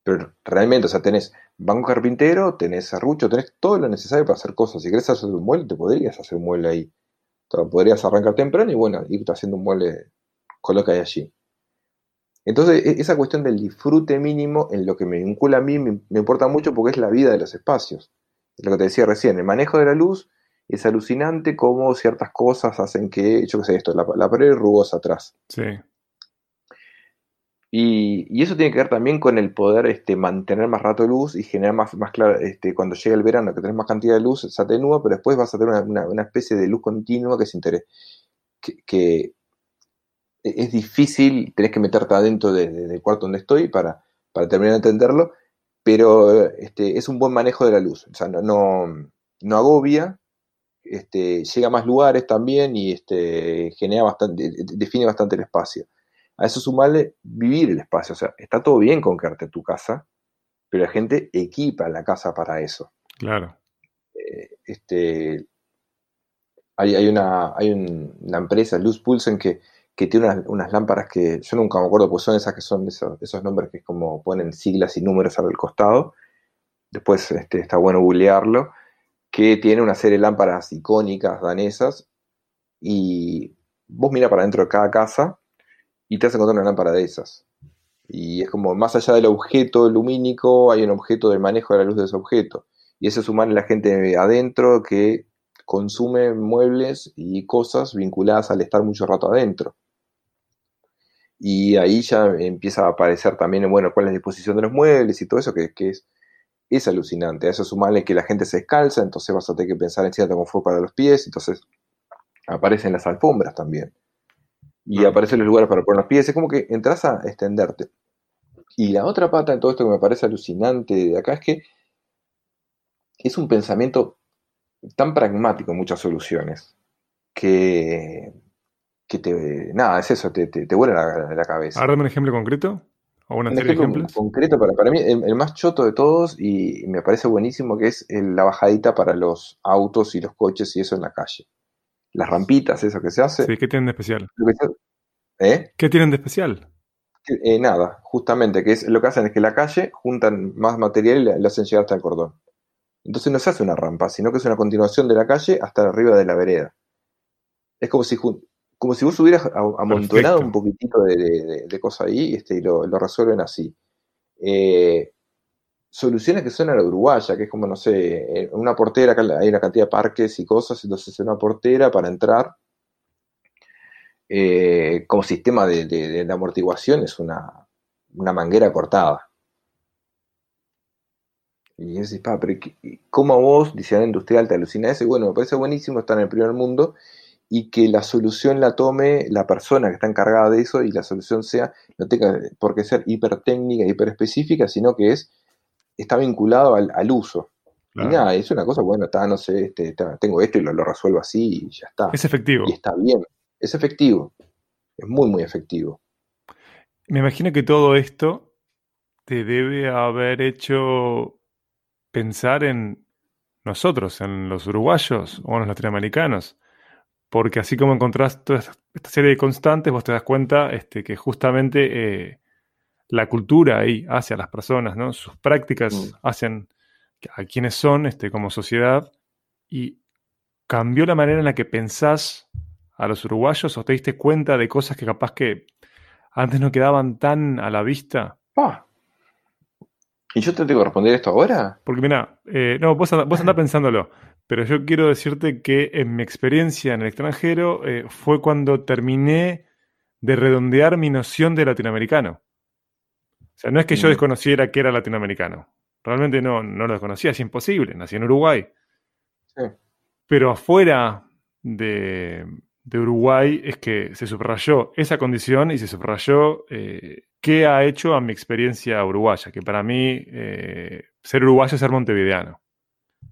Pero realmente, o sea, tenés banco carpintero, tenés serrucho, tenés todo lo necesario para hacer cosas. Si querés hacer un mueble, te podrías hacer un mueble ahí. O sea, podrías arrancar temprano y bueno, irte haciendo un mueble que hay allí. Entonces, e- esa cuestión del disfrute mínimo en lo que me vincula a mí me, me importa mucho porque es la vida de los espacios. Es lo que te decía recién, el manejo de la luz es alucinante cómo ciertas cosas hacen que, yo qué sé, esto, la, la pared rugosa atrás. Sí. Y, y eso tiene que ver también con el poder este, mantener más rato luz y generar más, más claro, este, cuando llega el verano que tenés más cantidad de luz, se atenúa, pero después vas a tener una, una- especie de luz continua que es interés, que, que es difícil, tenés que meterte adentro de- de- del cuarto donde estoy para, para terminar de entenderlo, pero este, es un buen manejo de la luz, o sea, no, no, no agobia, este, llega a más lugares también y este, genera bastante, define bastante el espacio. A eso sumarle vivir el espacio. O sea, está todo bien con quedarte en tu casa, pero la gente equipa la casa para eso. Claro. Eh, este, hay, hay una, hay un- una empresa, Luz Pulsen, que, que tiene unas, unas lámparas que yo nunca me acuerdo, pues son esas que son esos, esos nombres que es como ponen siglas y números al costado. Después este, está bueno googlearlo. Que tiene una serie de lámparas icónicas danesas. Y vos mira para dentro de cada casa y te vas a encontrar una lámpara de esas. Y es como más allá del objeto lumínico, hay un objeto del manejo de la luz de ese objeto. Y eso es sumar a la gente adentro que consume muebles y cosas vinculadas al estar mucho rato adentro. Y ahí ya empieza a aparecer también, bueno, cuál es la disposición de los muebles y todo eso, que, que es, es alucinante. A eso sumarle que la gente se descalza, entonces vas a tener que pensar en cierto confort para los pies, entonces aparecen las alfombras también. Y aparecen los lugares para poner los pies, es como que entras a extenderte. Y la otra pata de todo esto que me parece alucinante de acá es que es un pensamiento tan pragmático en muchas soluciones que, que te, nada, es eso, te, te, te vuela la, la cabeza. Ahora dame un ejemplo concreto. O una Un serie de ejemplo ejemplos. concreto para, para mí, el, el más choto de todos y me parece buenísimo que es el- la bajadita para los autos y los coches y eso en la calle. Las rampitas, eso que se hace. Sí, ¿qué tienen de especial? ¿Eh? ¿Qué tienen de especial? Eh, nada, justamente, que es lo que hacen es que la calle juntan más material y lo hacen llegar hasta el cordón. Entonces no se hace una rampa, sino que es una continuación de la calle hasta arriba de la vereda. Es como si, como si vos hubieras amontonado Perfecto. un poquitito de, de, de- de cosas ahí este, y lo, lo resuelven así. Eh, soluciones que son a la uruguaya, que es como, no sé, en una portera, hay una cantidad de parques y cosas, entonces en una portera para entrar eh, como sistema de, amortiguación es una, manguera cortada. Y decís, pero ¿qué- ¿cómo a vos, diseñador industrial, te alucina eso? Bueno, me parece buenísimo estar en el primer mundo y que la solución la tome la persona que está encargada de eso y la solución sea, no tenga por qué ser hiper técnica, hiper específica, sino que es, está vinculado al, al uso. Claro. Y nada, es una cosa, bueno, está, no sé, este, está- tengo esto y lo, lo resuelvo así y ya está. Es efectivo. Y está bien, es efectivo, es muy, muy efectivo. Me imagino que todo esto te debe haber hecho pensar en nosotros, en los uruguayos o en los latinoamericanos. Porque así como encontrás toda esta esta serie de constantes, vos te das cuenta este, que justamente eh, la cultura ahí hace a las personas, ¿no? Sus prácticas Mm. hacen a quienes son este, como sociedad y cambió la manera en la que pensás a los uruguayos o te diste cuenta de cosas que capaz que antes no quedaban tan a la vista? Ah. ¿Y yo te tengo que responder esto ahora? Porque mira, eh, no, vos, andá- vos andá pensándolo, pero yo quiero decirte que en mi experiencia en el extranjero eh, fue cuando terminé de redondear mi noción de latinoamericano. O sea, no es que yo Mm. desconociera que era latinoamericano. Realmente no, no lo desconocía, es imposible. Nací en Uruguay. Sí. Pero afuera de, de Uruguay es que se subrayó esa condición y se subrayó eh, qué ha hecho a mi experiencia uruguaya, que para mí eh, ser uruguayo es ser montevideano,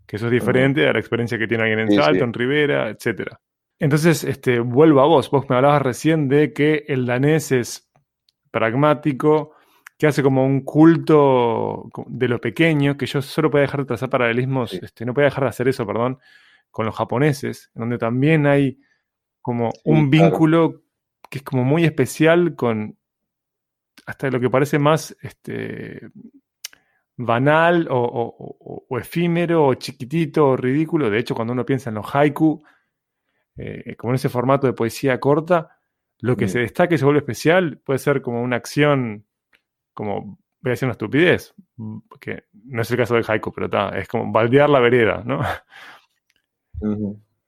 que eso es diferente a la experiencia que tiene alguien en Sí, Salto, sí. en Rivera, etc. Entonces, este, vuelvo a vos, vos me hablabas recién de que el danés es pragmático, que hace como un culto de lo pequeño, que yo solo podía dejar de trazar paralelismos, Sí. este, no podía dejar de hacer eso, perdón, con los japoneses, donde también hay como Sí, un claro. vínculo que es como muy especial con hasta lo que parece más este, banal o, o- o- o efímero o chiquitito o ridículo. De hecho, cuando uno piensa en los haiku, eh, como en ese formato de poesía corta, lo que Mm. se destaca y se vuelve especial puede ser como una acción, como voy a decir una estupidez, que no es el caso del haiku, pero está, es como baldear la vereda, ¿no?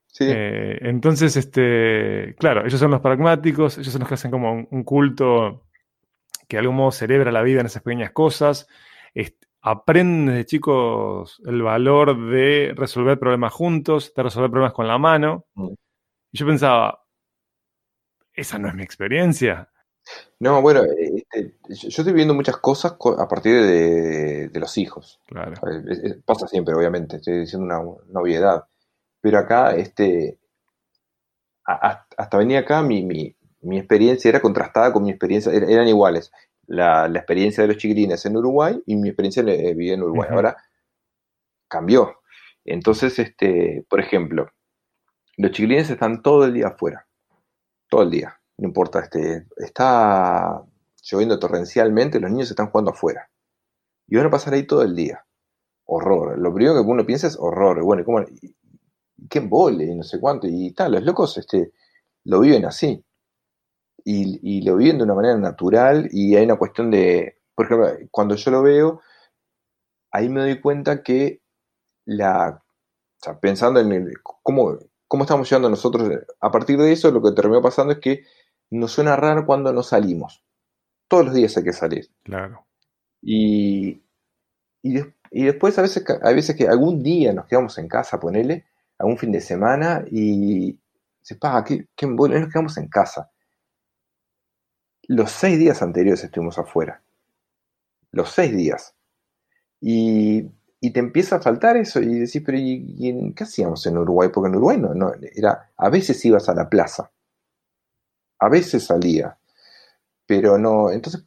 Sí, Eh, entonces, este, claro, ellos son los pragmáticos, ellos son los que hacen como un, un culto que de algún modo celebra la vida en esas pequeñas cosas. aprenden desde chicos el valor de resolver problemas juntos, de resolver problemas con la mano. Mm. Y yo pensaba, esa no es mi experiencia. No, bueno, este, yo estoy viendo muchas cosas co- a partir de, de los hijos. Claro. Pasa siempre, obviamente, estoy diciendo una, una obviedad. Pero acá, este, a- hasta venía acá, mi, mi, mi experiencia era contrastada con mi experiencia, er- eran iguales. La, la experiencia de los chiquilines en Uruguay y mi experiencia vivir en Uruguay. Ahora cambió. Entonces, este, por ejemplo, los chiquilines están todo el día afuera. Todo el día. No importa, este, está lloviendo torrencialmente, los niños están jugando afuera. Y van a pasar ahí todo el día. Horror. Lo primero que uno piensa es horror. Bueno, ¿cómo? qué embole, y no sé cuánto. Y tal, los locos este, lo viven así. Y, lo viven de una manera natural. Y hay una cuestión de. Por ejemplo, cuando yo lo veo, ahí me doy cuenta que la. O sea, pensando en el- cómo, cómo estamos llegando nosotros. A partir de eso, lo que terminó pasando es que nos suena raro cuando no salimos. Todos los días hay que salir. Claro. Y, y, y después a veces, hay veces que algún día nos quedamos en casa, ponele, algún fin de semana, y se paga, qué, qué embole, nos quedamos en casa. Los seis días anteriores estuvimos afuera. Los seis días. Y, y te empieza a faltar eso, y decís, pero ¿y, y en- qué hacíamos en Uruguay? Porque en Uruguay no, no, era, a veces ibas a la plaza, a veces salía, pero no, entonces,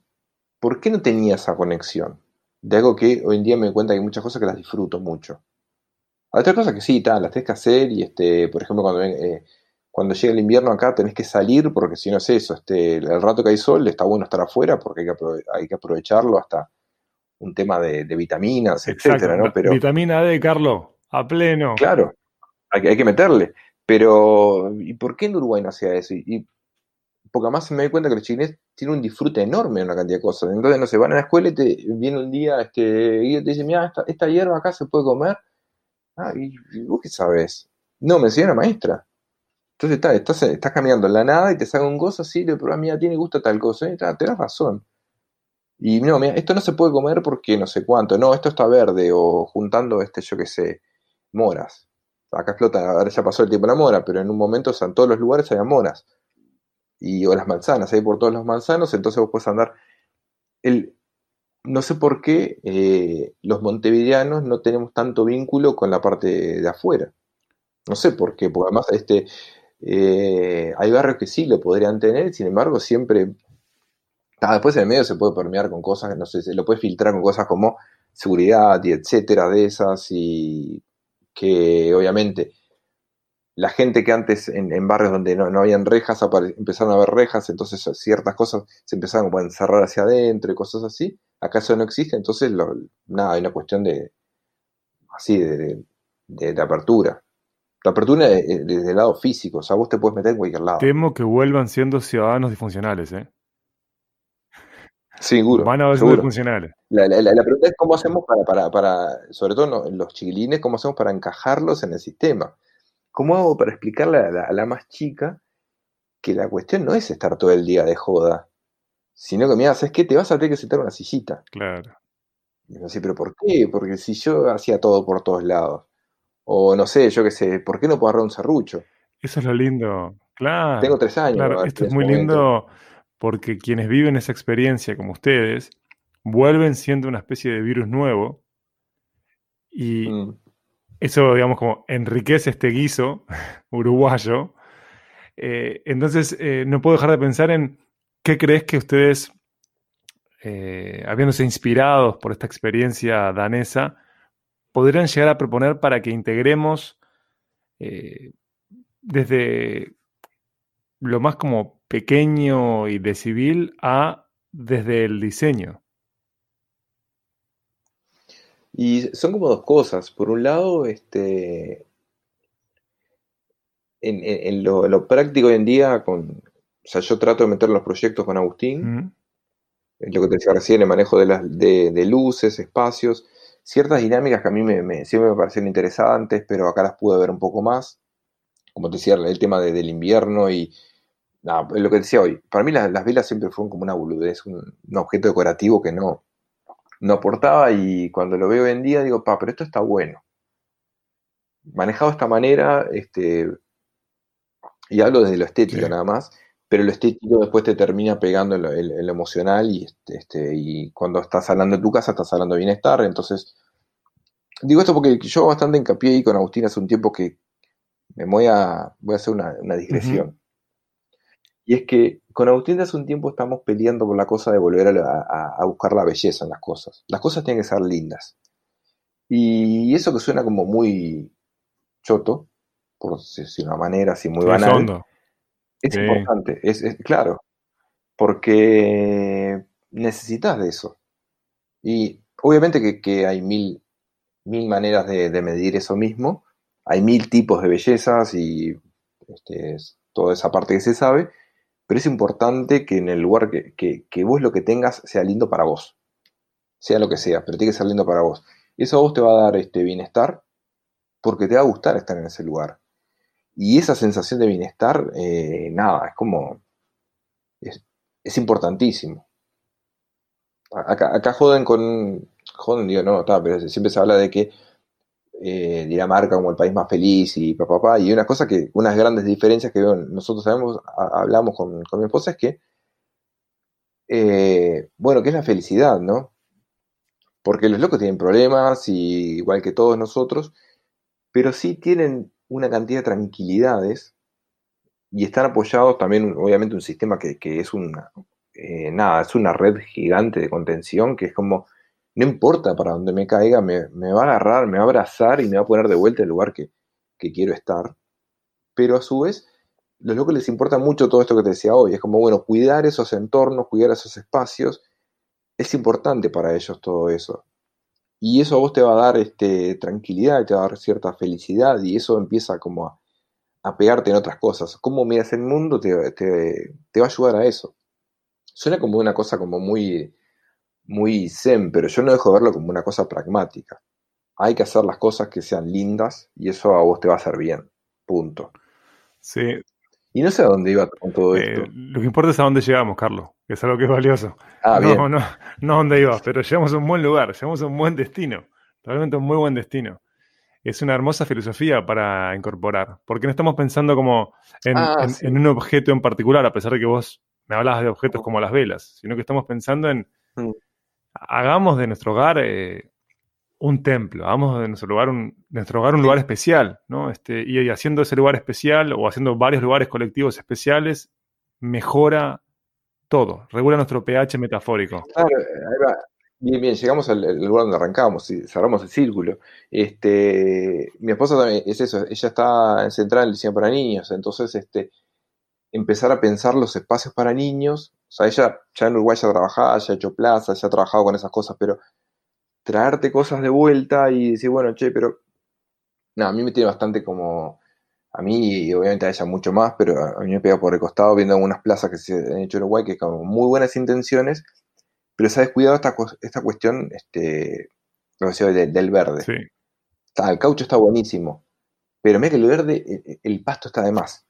¿por qué no tenía esa conexión? De algo que hoy en día me doy cuenta que hay muchas cosas que las disfruto mucho. Hay otras cosas que sí, tal, las tenés que hacer y este, por ejemplo, cuando, eh, cuando llega el invierno acá tenés que salir porque si no es eso, este, el rato que hay sol está bueno estar afuera porque hay que, aprove- hay que aprovecharlo hasta un tema de, de vitaminas, etcétera, ¿no? Pero Vitamina D, Carlos, a pleno. claro, hay que, hay que meterle. Pero, ¿y por qué en Uruguay no hacía eso? Y, y porque además me doy cuenta que los chilenos tienen un disfrute enorme en una cantidad de cosas. Entonces, no sé, van a la escuela y te viene un día este, y te dice, mira, esta, hierba acá se puede comer. Ah, ¿y, y vos qué sabes? No, me enseñó la maestra. Entonces está, estás, estás caminando en la nada y te saca un gozo así, le pruebas, mira, tiene gusto tal cosa. Eh, está, tenés razón. Y no, mira, esto no se puede comer porque no sé cuánto. No, esto está verde o juntando, este, yo qué sé, moras. Acá explota, ahora ya pasó el tiempo de la mora, pero en un momento o sea, en todos los lugares había moras. Y, o las manzanas, hay por todos los manzanos, entonces vos puedes andar. El, no sé por qué eh, los montevideanos no tenemos tanto vínculo con la parte de afuera. No sé por qué, porque además este, eh, hay barrios que sí lo podrían tener, sin embargo, siempre. Ah, después en el medio se puede permear con cosas, no sé, se lo puede filtrar con cosas como seguridad y etcétera de esas, y que obviamente la gente que antes en, en barrios donde no, no habían rejas empezaron a haber rejas, entonces ciertas cosas se empezaron como a encerrar hacia adentro y cosas así. Acá eso no existe, entonces lo- nada, hay una cuestión de así de, de- de- de apertura. La apertura es- es desde el lado físico, o sea, vos te puedes meter en cualquier lado. Temo que vuelvan siendo ciudadanos disfuncionales, ¿eh? Seguro, Van a volver seguro. disfuncionales. La, la- la- la pregunta es cómo hacemos para, para, para, sobre todo no- los chiquilines, cómo hacemos para encajarlos en el sistema. ¿Cómo hago para explicarle a la, a la más chica que la cuestión no es estar todo el día de joda, sino que, mira, ¿sabes qué? Te vas a tener que sentar en una sillita. Claro. Y yo así, ¿pero por qué? Porque si yo hacía todo por todos lados. O no sé, yo qué sé, ¿por qué no puedo agarrar un serrucho? Eso es lo lindo. Claro. Tengo tres años. Claro, esto es muy momento. lindo porque quienes viven esa experiencia como ustedes vuelven siendo una especie de virus nuevo y Mm. Eso, digamos, como enriquece este guiso uruguayo. Eh, entonces, eh, no puedo dejar de pensar en qué crees que ustedes, eh, habiéndose inspirados por esta experiencia danesa, podrían llegar a proponer para que integremos desde lo más como pequeño y de civil a desde el diseño. Y son como dos cosas. Por un lado, este, en, en- en lo, en lo práctico hoy en día, con, o sea, yo trato de meter los proyectos con Agustín, ¿Mm? lo que te decía recién, el manejo de, las, de, de luces, espacios, ciertas dinámicas que a mí me, me- siempre me parecieron interesantes, pero acá las pude ver un poco más. Como te decía, el tema de- del invierno y nada, lo que decía hoy, para mí las, las velas siempre fueron como una boludez, un, un objeto decorativo que no, no aportaba y cuando lo veo hoy en día digo, pa, pero esto está bueno. Manejado de esta manera, este, y hablo desde lo estético Sí. nada más, pero lo estético después te termina pegando en lo, en- en lo emocional y, este, este, y cuando estás hablando de tu casa estás hablando de bienestar, entonces digo esto porque yo bastante hincapié ahí con Agustín hace un tiempo que me voy a, voy a hacer una, una digresión. Y es que con Agustín de hace un tiempo estamos peleando por la cosa de volver a, la- a- a buscar la belleza en las cosas. Las cosas tienen que ser lindas. Y eso que suena como muy choto, por decir una manera así muy banal, es Sí. importante, es, es- claro, porque necesitas de eso. Y obviamente que, que hay mil, mil maneras de, de medir eso mismo, hay mil tipos de bellezas y este, es- toda esa parte que se sabe, pero es importante que en el lugar que, que- vos lo que tengas sea lindo para vos, sea lo que sea, pero tiene que ser lindo para vos. Eso a vos te va a dar este bienestar porque te va a gustar estar en ese lugar. Y esa sensación de bienestar, eh, nada, es como. Es, importantísimo. Acá, acá joden con. Joden, digo, no, está, pero siempre se habla de que eh, Dinamarca como el país más feliz y papá, papá. Y una cosa que, unas grandes diferencias que nosotros sabemos, hablamos con, con mi esposa, es que, eh, bueno, que es la felicidad, ¿no? Porque los locos tienen problemas, igual que todos nosotros, pero sí tienen una cantidad de tranquilidades y están apoyados también, obviamente, un sistema que, que es una, eh, nada, es una red gigante de contención que es como, no importa para dónde me caiga, me, me va a agarrar, me va a abrazar y me va a poner de vuelta el lugar que, que quiero estar. Pero a su vez, los locos les importa mucho todo esto que te decía hoy. Es como, bueno, cuidar esos entornos, cuidar esos espacios, es importante para ellos todo eso. Y eso a vos te va a dar este, tranquilidad, te va a dar cierta felicidad y eso empieza como a, a pegarte en otras cosas. Cómo miras el mundo te, te- te va a ayudar a eso. Suena como una cosa como muy, muy zen, pero yo no dejo de verlo como una cosa pragmática. Hay que hacer las cosas que sean lindas y eso a vos te va a hacer bien. Punto. Sí, Y no sé a dónde iba con todo eh, esto. lo que importa es a dónde llegamos, Carlos, que es algo que es valioso. Ah, bien. no, no, no a dónde ibas, pero llegamos a un buen lugar, llegamos a un buen destino, realmente un muy buen destino. Es una hermosa filosofía para incorporar, porque no estamos pensando como en, Ah, en- sí. en un objeto en particular, a pesar de que vos me hablabas de objetos como las velas, sino que estamos pensando en, Mm. Hagamos de nuestro hogar eh, un templo, hagamos de nuestro lugar un, de nuestro hogar un lugar especial, ¿no? Este, y, haciendo ese lugar especial o haciendo varios lugares colectivos especiales, mejora todo, regula nuestro pH metafórico. Claro, ahí va. Bien, bien, llegamos al, al lugar donde arrancamos y cerramos el círculo. Este, mi esposa también es eso, ella está en el diseño para niños, entonces este, empezar a pensar los espacios para niños, o sea, ella ya en Uruguay ya trabajaba, ya ha hecho plaza, ya ha trabajado con esas cosas, pero traerte cosas de vuelta y decir, bueno, che, pero no, a mí me tiene bastante como A mí, y obviamente a ella mucho más, pero a mí me pega por el costado viendo algunas plazas que se han hecho en Uruguay que con muy buenas intenciones, pero se ha descuidado esta, esta cuestión este, lo que decía, de- del verde. Sí. El caucho está buenísimo, pero mira que el verde, el, el pasto está de más.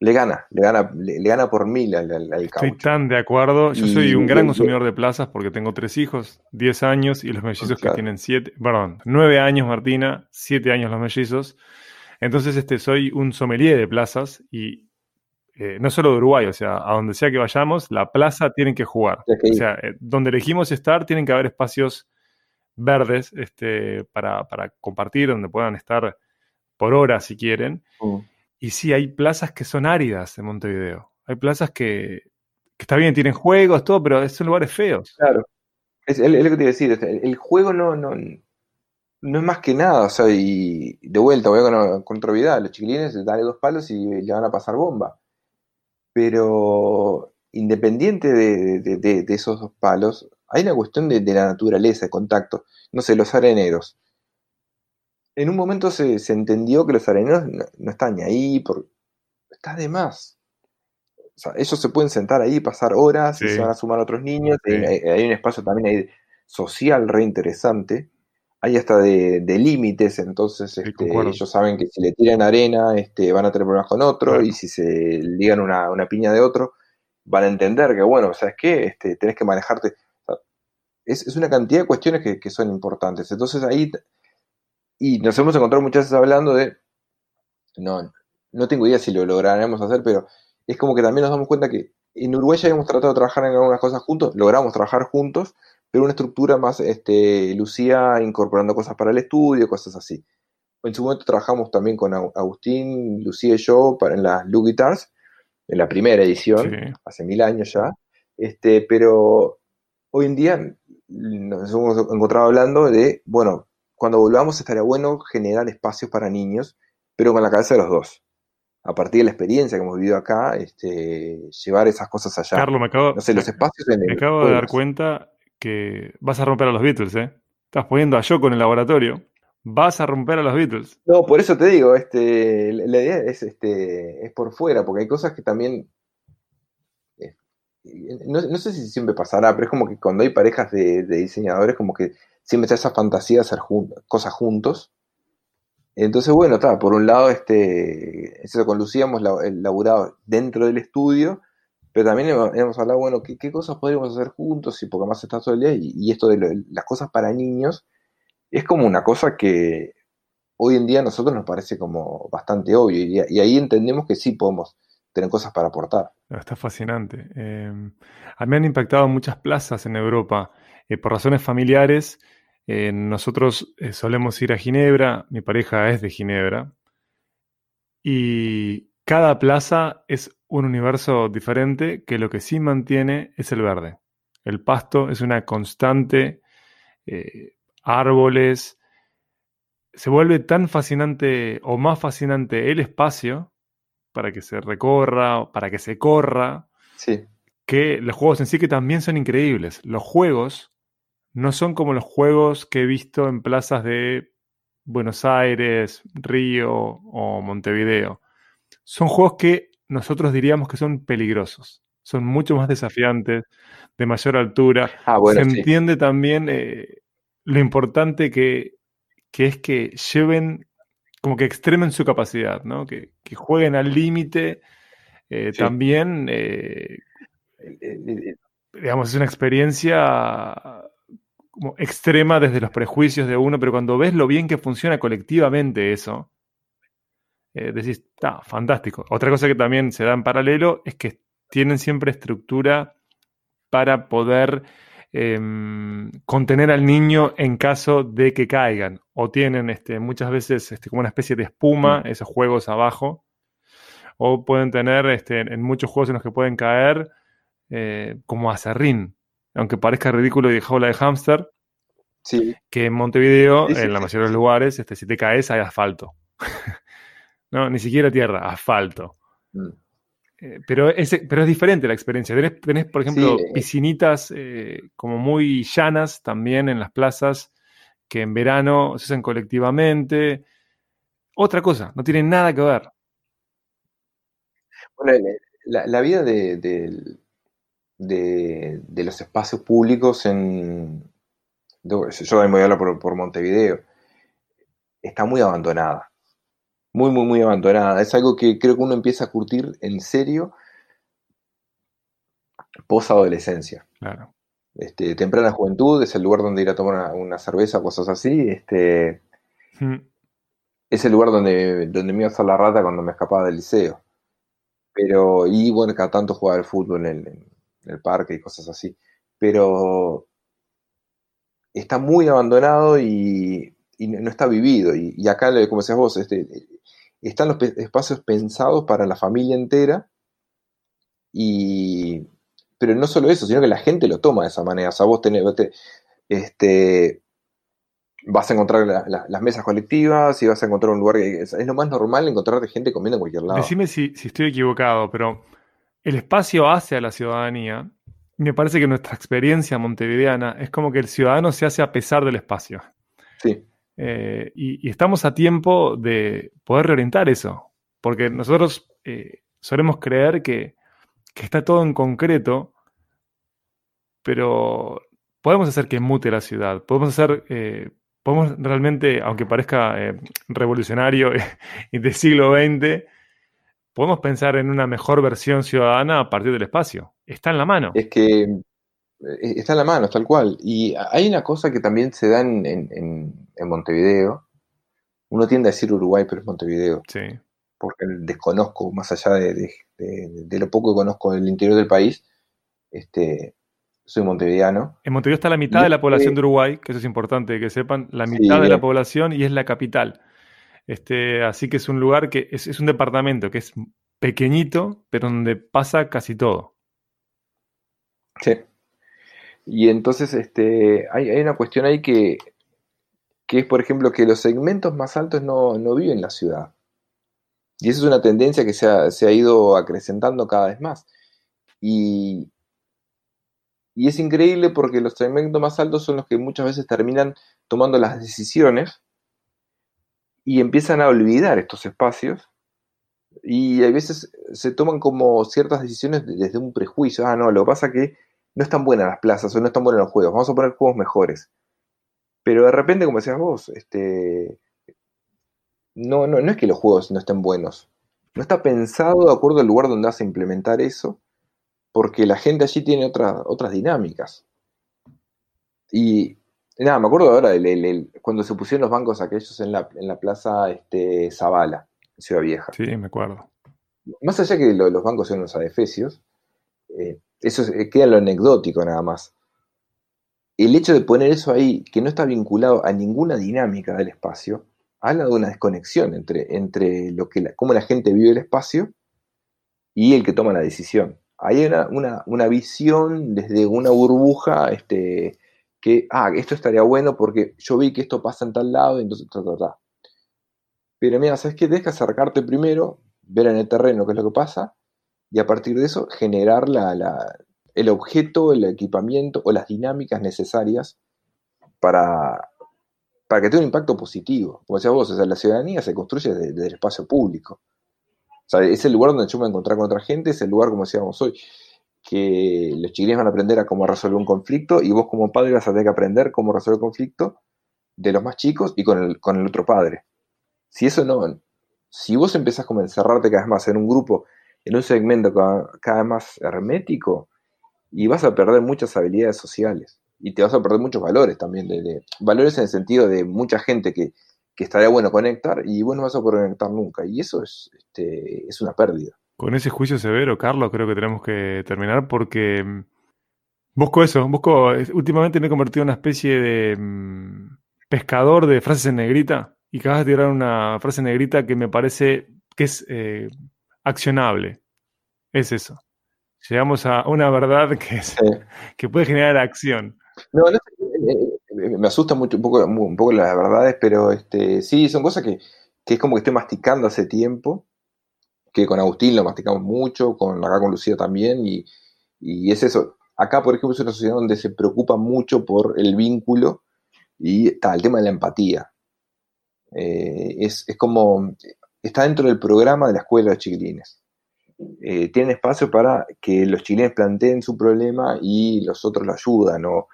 Le gana, le gana, le, le gana por mil al, al- al Estoy caucho. tan de acuerdo. Yo Y- soy un gran y- consumidor de plazas porque tengo tres hijos, 10 años, y los mellizos que tienen 7, perdón, 9 años Martina, 7 años los mellizos. Entonces, este, soy un sommelier de plazas y eh, no solo de Uruguay, o sea, a donde sea que vayamos, la plaza tienen que jugar. O sea, eh, donde elegimos estar, tienen que haber espacios verdes este, para, para compartir, donde puedan estar por horas si quieren. Mm. Y sí, hay plazas que son áridas en Montevideo. Hay plazas que, que está bien, tienen juegos, todo, pero son lugares feos. Claro. Es, es lo que te iba a decir, el, juego no, no, no es más que nada, o sea, y de vuelta, voy con, con los chiquilines, dale dos palos y le van a pasar bomba. Pero independiente de, de- de- esos dos palos, hay una cuestión de, de la naturaleza, de contacto. No sé, los areneros. En un momento se, se entendió que los areneros no, no están ni ahí, por, está de más. O sea, ellos se pueden sentar ahí, pasar horas y se van a sumar otros niños. Sí. Hay, hay un espacio también ahí social re interesante. Hay hasta de, de límites, entonces Sí, este, ellos saben que si le tiran arena este, van a tener problemas con otro Claro. y si se ligan una, una piña de otro van a entender que, bueno, ¿sabes qué? Este, tenés que manejarte. O sea, es, es una cantidad de cuestiones que, que son importantes. Entonces ahí, y nos hemos encontrado muchas veces hablando de, no, no tengo idea si lo lograremos hacer, pero es como que también nos damos cuenta que en Uruguay ya habíamos tratado de trabajar en algunas cosas juntos, logramos trabajar juntos, pero una estructura más, este, Lucía incorporando cosas para el estudio, cosas así. En su momento trabajamos también con Agustín, Lucía y yo para, en las Lu Guitars, en la primera edición, Sí. hace mil años ya, este, pero hoy en día nos hemos encontrado hablando de, bueno, cuando volvamos estaría bueno generar espacios para niños, pero con la cabeza de los dos. A partir de la experiencia que hemos vivido acá, este, llevar esas cosas allá. Carlos, me acabo, no sé, los espacios en me el acabo de dar cuenta que vas a romper a los Beatles, ¿eh? Estás poniendo a Yoko en el laboratorio. Vas a romper a los Beatles. No, por eso te digo, este, la idea es, este, es por fuera, porque hay cosas que también, eh, no, no sé si siempre pasará, pero es como que cuando hay parejas de, de diseñadores, como que siempre está esa fantasía de hacer cosas juntos. Entonces, bueno, está, por un lado, este, eso con Lucía hemos la- eh, laburado dentro del estudio, pero también hemos, hablado, bueno, ¿qué, cosas podríamos hacer juntos? Y porque más está todo el día, y, esto de las cosas para niños es como una cosa que hoy en día a nosotros nos parece como bastante obvio, y, ahí entendemos que sí podemos tener cosas para aportar. Está fascinante. Eh, a mí han impactado muchas plazas en Europa eh, por razones familiares. Eh, nosotros eh, solemos ir a Ginebra, mi pareja es de Ginebra, y cada plaza es un universo diferente que lo que sí mantiene es el verde. El pasto es una constante, eh, árboles. Se vuelve tan fascinante o más fascinante el espacio para que se recorra, para que se corra, Sí, que los juegos en sí que también son increíbles. Los juegos no son como los juegos que he visto en plazas de Buenos Aires, Río o Montevideo. Son juegos que nosotros diríamos que son peligrosos. Son mucho más desafiantes, de mayor altura. ah, bueno, Se sí. entiende también eh, lo importante que, que es que lleven, como que extremen su capacidad, ¿no? Que, que jueguen al límite. eh, Sí. También eh, digamos, es una experiencia como extrema desde los prejuicios de uno, pero cuando ves lo bien que funciona colectivamente eso, eh, decís, está fantástico. Otra cosa que también se da en paralelo es que tienen siempre estructura para poder em, contener al niño en caso de que caigan. O tienen este, muchas veces este, como una especie de espuma, esos juegos abajo. O pueden tener este, en muchos juegos en los que pueden caer eh, como acerrín. Aunque parezca ridículo y de jaula de hámster, sí, que en Montevideo, Sí, sí, en la mayoría de los lugares, este, si te caes hay asfalto. no, ni siquiera tierra, asfalto. mm, Eh, pero, es, pero es diferente la experiencia. Tenés, tenés, por ejemplo, eh. piscinitas eh, como muy llanas también en las plazas que en verano se usan colectivamente. Otra cosa, no tiene nada que ver. Bueno, la, la vida de, de- de- de los espacios públicos en... Yo también voy a hablar por, por Montevideo. Está muy abandonada. Muy, muy, muy abandonada. Es algo que creo que uno empieza a curtir en serio post-adolescencia. Claro. Este, temprana juventud es el lugar donde ir a tomar una, una cerveza, cosas así. Este, Mm. es el lugar donde, donde me iba a hacer la rata cuando me escapaba del liceo. Pero, y bueno, cada tanto jugaba al fútbol en, el- el parque y cosas así. Pero está muy abandonado y, y no está vivido. Y, acá, como decías vos, este, están los espacios pensados para la familia entera. Y, pero no solo eso, sino que la gente lo toma de esa manera. O sea, vos tenés, este, vas a encontrar la- la- las mesas colectivas y vas a encontrar un lugar que es, lo más normal encontrarte gente comiendo en cualquier lado. Decime si estoy equivocado, pero el espacio hacia la ciudadanía, me parece que nuestra experiencia montevideana es como que el ciudadano se hace a pesar del espacio. Sí, Eh, y, y estamos a tiempo de poder reorientar eso, porque nosotros eh, solemos creer que, que está todo en concreto, pero podemos hacer que mute la ciudad, podemos hacer, eh, podemos realmente, aunque parezca revolucionario y del siglo XX, podemos pensar en una mejor versión ciudadana a partir del espacio. Está en la mano. es que eh, está en la mano, tal cual. Y hay una cosa que también se da en, en- en- Montevideo. Uno tiende a decir Uruguay, pero es Montevideo, Sí. porque desconozco, más allá de, de- de- de lo poco que conozco del interior del país, este, soy montevideano. En Montevideo está la mitad Y de la población de Uruguay, que eso es importante que sepan, la Sí, mitad de la población y es la capital. Este, así que es un lugar que es, un departamento que es pequeñito, pero donde pasa casi todo. Sí. Y entonces este, hay, una cuestión ahí que, es, por ejemplo, que los segmentos más altos no, viven en la ciudad. Y esa es una tendencia que se ha, ido acrecentando cada vez más. Y es increíble porque los segmentos más altos son los que muchas veces terminan tomando las decisiones y empiezan a olvidar estos espacios. Y a veces se toman como ciertas decisiones de- desde un prejuicio. Ah, no, lo que pasa es que no están buenas las plazas o no están buenos los juegos. Vamos a poner juegos mejores. Pero de repente, como decías vos, este, no, no, no es que los juegos no estén buenos. No está pensado de acuerdo al lugar donde vas a implementar eso, porque la gente allí tiene otras dinámicas. Y nada, me acuerdo ahora del- el- el- cuando se pusieron los bancos aquellos en la, en la plaza este, Zabala, en Ciudad Vieja. Sí, me acuerdo. Más allá que lo- los bancos son unos adefesios, eh, eso es- eh, queda en lo anecdótico nada más. El hecho de poner eso ahí, que no está vinculado a ninguna dinámica del espacio, habla de una desconexión entre, entre lo que la- cómo la gente vive el espacio y el que toma la decisión. Hay una, una- una visión desde una burbuja este, que, ah, esto estaría bueno porque yo vi que esto pasa en tal lado, entonces, ta, ta, ta. Pero mira, ¿sabes qué? Deja acercarte primero, ver en el terreno qué es lo que pasa, y a partir de eso generar el objeto, el equipamiento o las dinámicas necesarias para, para que tenga un impacto positivo. Como decías vos, o sea, la ciudadanía se construye desde, el espacio público. O sea, es el lugar donde yo me encontrar con otra gente, es el lugar, como decíamos hoy, que los chiquilines van a aprender a cómo resolver un conflicto y vos como padre vas a tener que aprender cómo resolver el conflicto de los más chicos y con el, con el otro padre. Si eso no, si vos empezás como a encerrarte cada vez más en un grupo, en un segmento cada, vez más hermético, y vas a perder muchas habilidades sociales. Y te vas a perder muchos valores también, de, de- valores en el sentido de mucha gente que, que estaría bueno conectar y vos no vas a poder conectar nunca. Y eso es, este, es una pérdida. Con ese juicio severo, Carlos, creo que tenemos que terminar porque mm, busco eso, busco, últimamente me he convertido en una especie de mm, pescador de frases en negrita y acabas de tirar una frase en negrita que me parece que es eh, accionable. Es eso. Llegamos a una verdad que, es, que puede generar acción. No, no sé, eh, eh, me asusta mucho un poco, un poco las verdades, pero este, sí, son cosas que, que es como que estoy masticando hace tiempo, que con Agustín lo masticamos mucho, con acá con Lucía también, y, y es eso. Acá, por ejemplo, es una sociedad donde se preocupa mucho por el vínculo y está el tema de la empatía. Eh, es, es como, está dentro del programa de la escuela de chiquilines. eh, tienen espacio para que los chilenos planteen su problema y los otros lo ayudan, o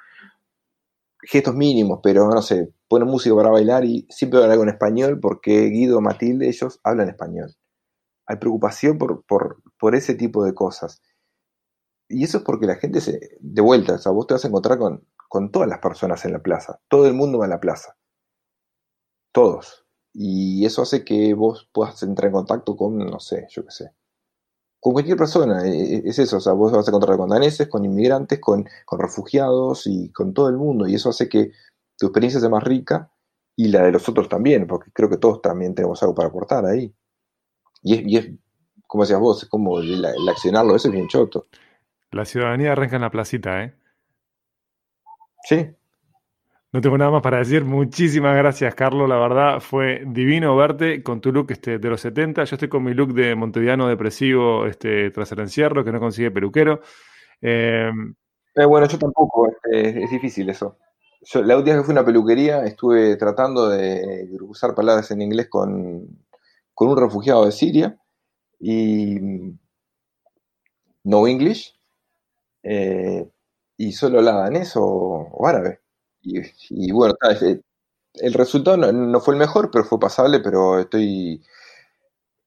gestos mínimos, pero no sé, ponen música para bailar y siempre algo en español porque Guido, Matilde, ellos hablan español. Hay preocupación por, por, ese tipo de cosas. Y eso es porque la gente se. De vuelta, o sea, vos te vas a encontrar con, con todas las personas en la plaza. Todo el mundo va a la plaza. Todos. Y eso hace que vos puedas entrar en contacto con, no sé, yo qué sé. Con cualquier persona. e- e- Es eso. O sea, vos vas a encontrar con daneses, con inmigrantes, con, con refugiados y con todo el mundo. Y eso hace que tu experiencia sea más rica y la de los otros también, porque creo que todos también tenemos algo para aportar ahí. Y es, y es como decías vos, es como el, el accionarlo, eso es bien choto. La ciudadanía arranca en la placita, ¿eh? Sí, No tengo nada más para decir. Muchísimas gracias, Carlos. La verdad fue divino verte con tu look este, de los 70. Yo estoy con mi look de monteviano depresivo este, tras el encierro, que no consigue peluquero. Eh, Eh, bueno, yo tampoco, este, es difícil eso. Yo, la última vez que fui a una peluquería estuve tratando de usar palabras en inglés con, con un refugiado de Siria y mm, no English eh, y solo hablaba danés o, árabe. Y, bueno, eh, el resultado no, fue el mejor, pero fue pasable, pero estoy,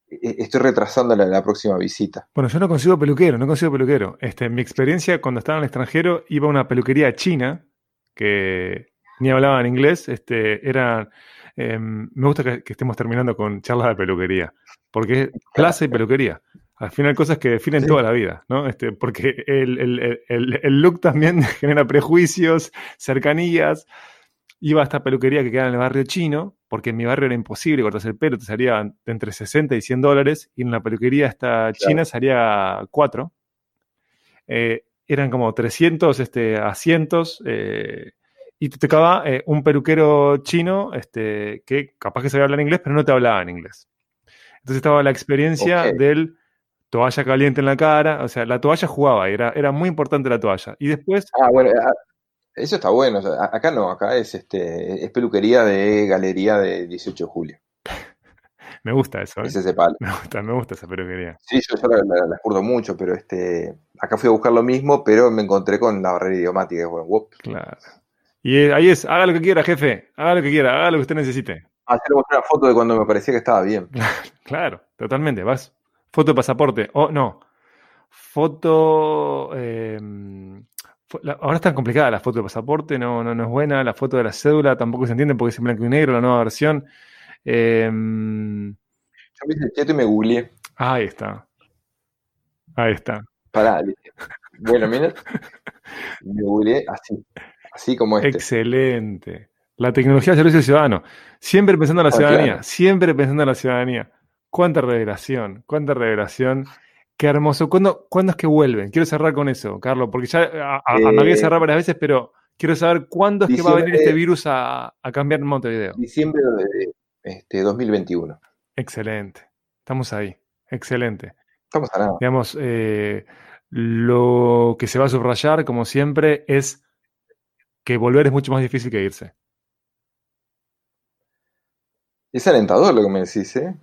eh, estoy retrasando la, la próxima visita. bueno, yo no consigo peluquero, no consigo peluquero. Este, mi experiencia, cuando estaba en el extranjero, iba a una peluquería china que ni hablaban inglés. Este, era, eh, me gusta que, que estemos terminando con charlas de peluquería, porque es plaza y peluquería. Al final, cosas que definen Sí. toda la vida, ¿no? Este, porque el, el- el- look también genera prejuicios, cercanías. Iba a esta peluquería que queda en el barrio chino, porque en mi barrio era imposible cortarse el pelo, te salía entre 60 y 100 dólares, y en la peluquería esta china salía 4. Eh, eran como 300 este, asientos, eh, y te tocaba eh, un peluquero chino este, que capaz que sabía hablar inglés, pero no te hablaba en inglés. Entonces estaba la experiencia del toalla caliente en la cara, o sea, la toalla jugaba, era, era muy importante la toalla. Y después, Ah, bueno, ah, eso está bueno. o sea, a- acá no, acá es este es peluquería de galería de 18 de julio. me gusta eso, ¿eh? Es ese palo. me gusta, me gusta esa peluquería. Sí, yo, yo la, la, la curto mucho, pero este acá fui a buscar lo mismo, pero me encontré con la barrera idiomática. Bueno. Claro. Y eh, ahí es, haga lo que quiera, jefe, haga lo que quiera, haga lo que usted necesite. Mostré una foto de cuando me parecía que estaba bien. Claro, totalmente. Vas. Foto de pasaporte. O no. Foto. eh, ahora está complicada la foto de pasaporte, no, no, no es buena. La foto de la cédula tampoco se entiende porque es en blanco y negro, la nueva versión. Eh, Yo me hice cheto y me googleé. ahí está. Ahí está. Pará. Bueno, mira. Me googleé así. Así como este. Excelente. La tecnología al servicio ciudadano. Siempre pensando en la Ah, ciudadanía. claro. Siempre pensando en la ciudadanía. Cuánta revelación, cuánta revelación. Qué hermoso. ¿Cuándo, cuándo es que vuelven? Quiero cerrar con eso, Carlos, porque ya a, a- amagué Eh, cerrar varias veces, pero quiero saber cuándo es que va a venir este virus a, a cambiar Montevideo. Diciembre de este, 2021. Excelente. Estamos ahí. Excelente. Estamos a nada. Digamos, eh, lo que se va a subrayar, como siempre, es que volver es mucho más difícil que irse. Es alentador lo que me decís, ¿eh?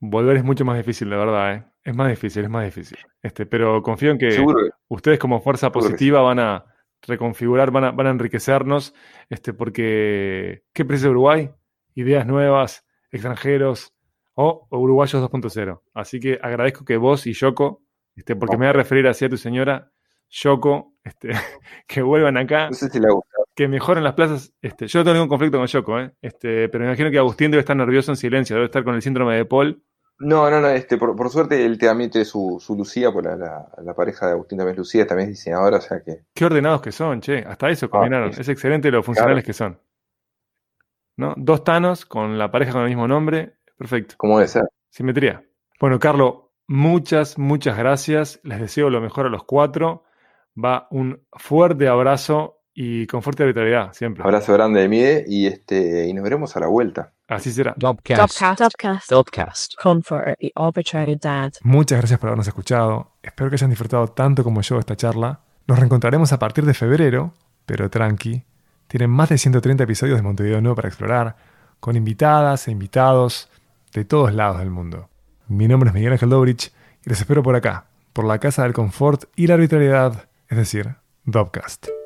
Volver es mucho más difícil, de verdad, ¿eh? Es más difícil, es más difícil. Este, pero confío en que Seguro ustedes como fuerza positiva van a reconfigurar, van a, van a enriquecernos, este, porque ¿qué precio Uruguay? Ideas nuevas, extranjeros o uruguayos 2.0. Así que agradezco que vos y Yoko, este, porque me voy a referir así a tu señora, Yoko, este, que vuelvan acá, no sé si le que mejoren las plazas. Este, yo no tengo ningún conflicto con Yoko, ¿eh? este, pero me imagino que Agustín debe estar nervioso en silencio, debe estar con el síndrome de Paul. No, no, no, este, por, por suerte él también tiene su, su Lucía, pues la, la, la pareja de Agustín también es Lucía, también es diseñadora, o sea que Qué ordenados que son, che. Hasta eso combinaron. es- es excelente lo funcionales que son. ¿No? Dos Thanos con la pareja con el mismo nombre. Perfecto. como debe ser. Simetría. Bueno, Carlos, muchas, muchas gracias. Les deseo lo mejor a los cuatro. Va un fuerte abrazo y con fuerte vitalidad, siempre. Abrazo grande de Mide y este y nos veremos a la vuelta. Así será. Dubcast. Dubcast. Dubcast. Comfort the arbitrary dad. Muchas gracias por habernos escuchado. Espero que hayan disfrutado tanto como yo esta charla. Nos reencontraremos a partir de febrero, pero tranqui. Tienen más de 130 episodios de Montevideo Nuevo para explorar, con invitadas e invitados de todos lados del mundo. Mi nombre es Miguel Ángel Dobrich Y les espero por acá, por la Casa del Confort y la Arbitrariedad, es decir, Dopcast.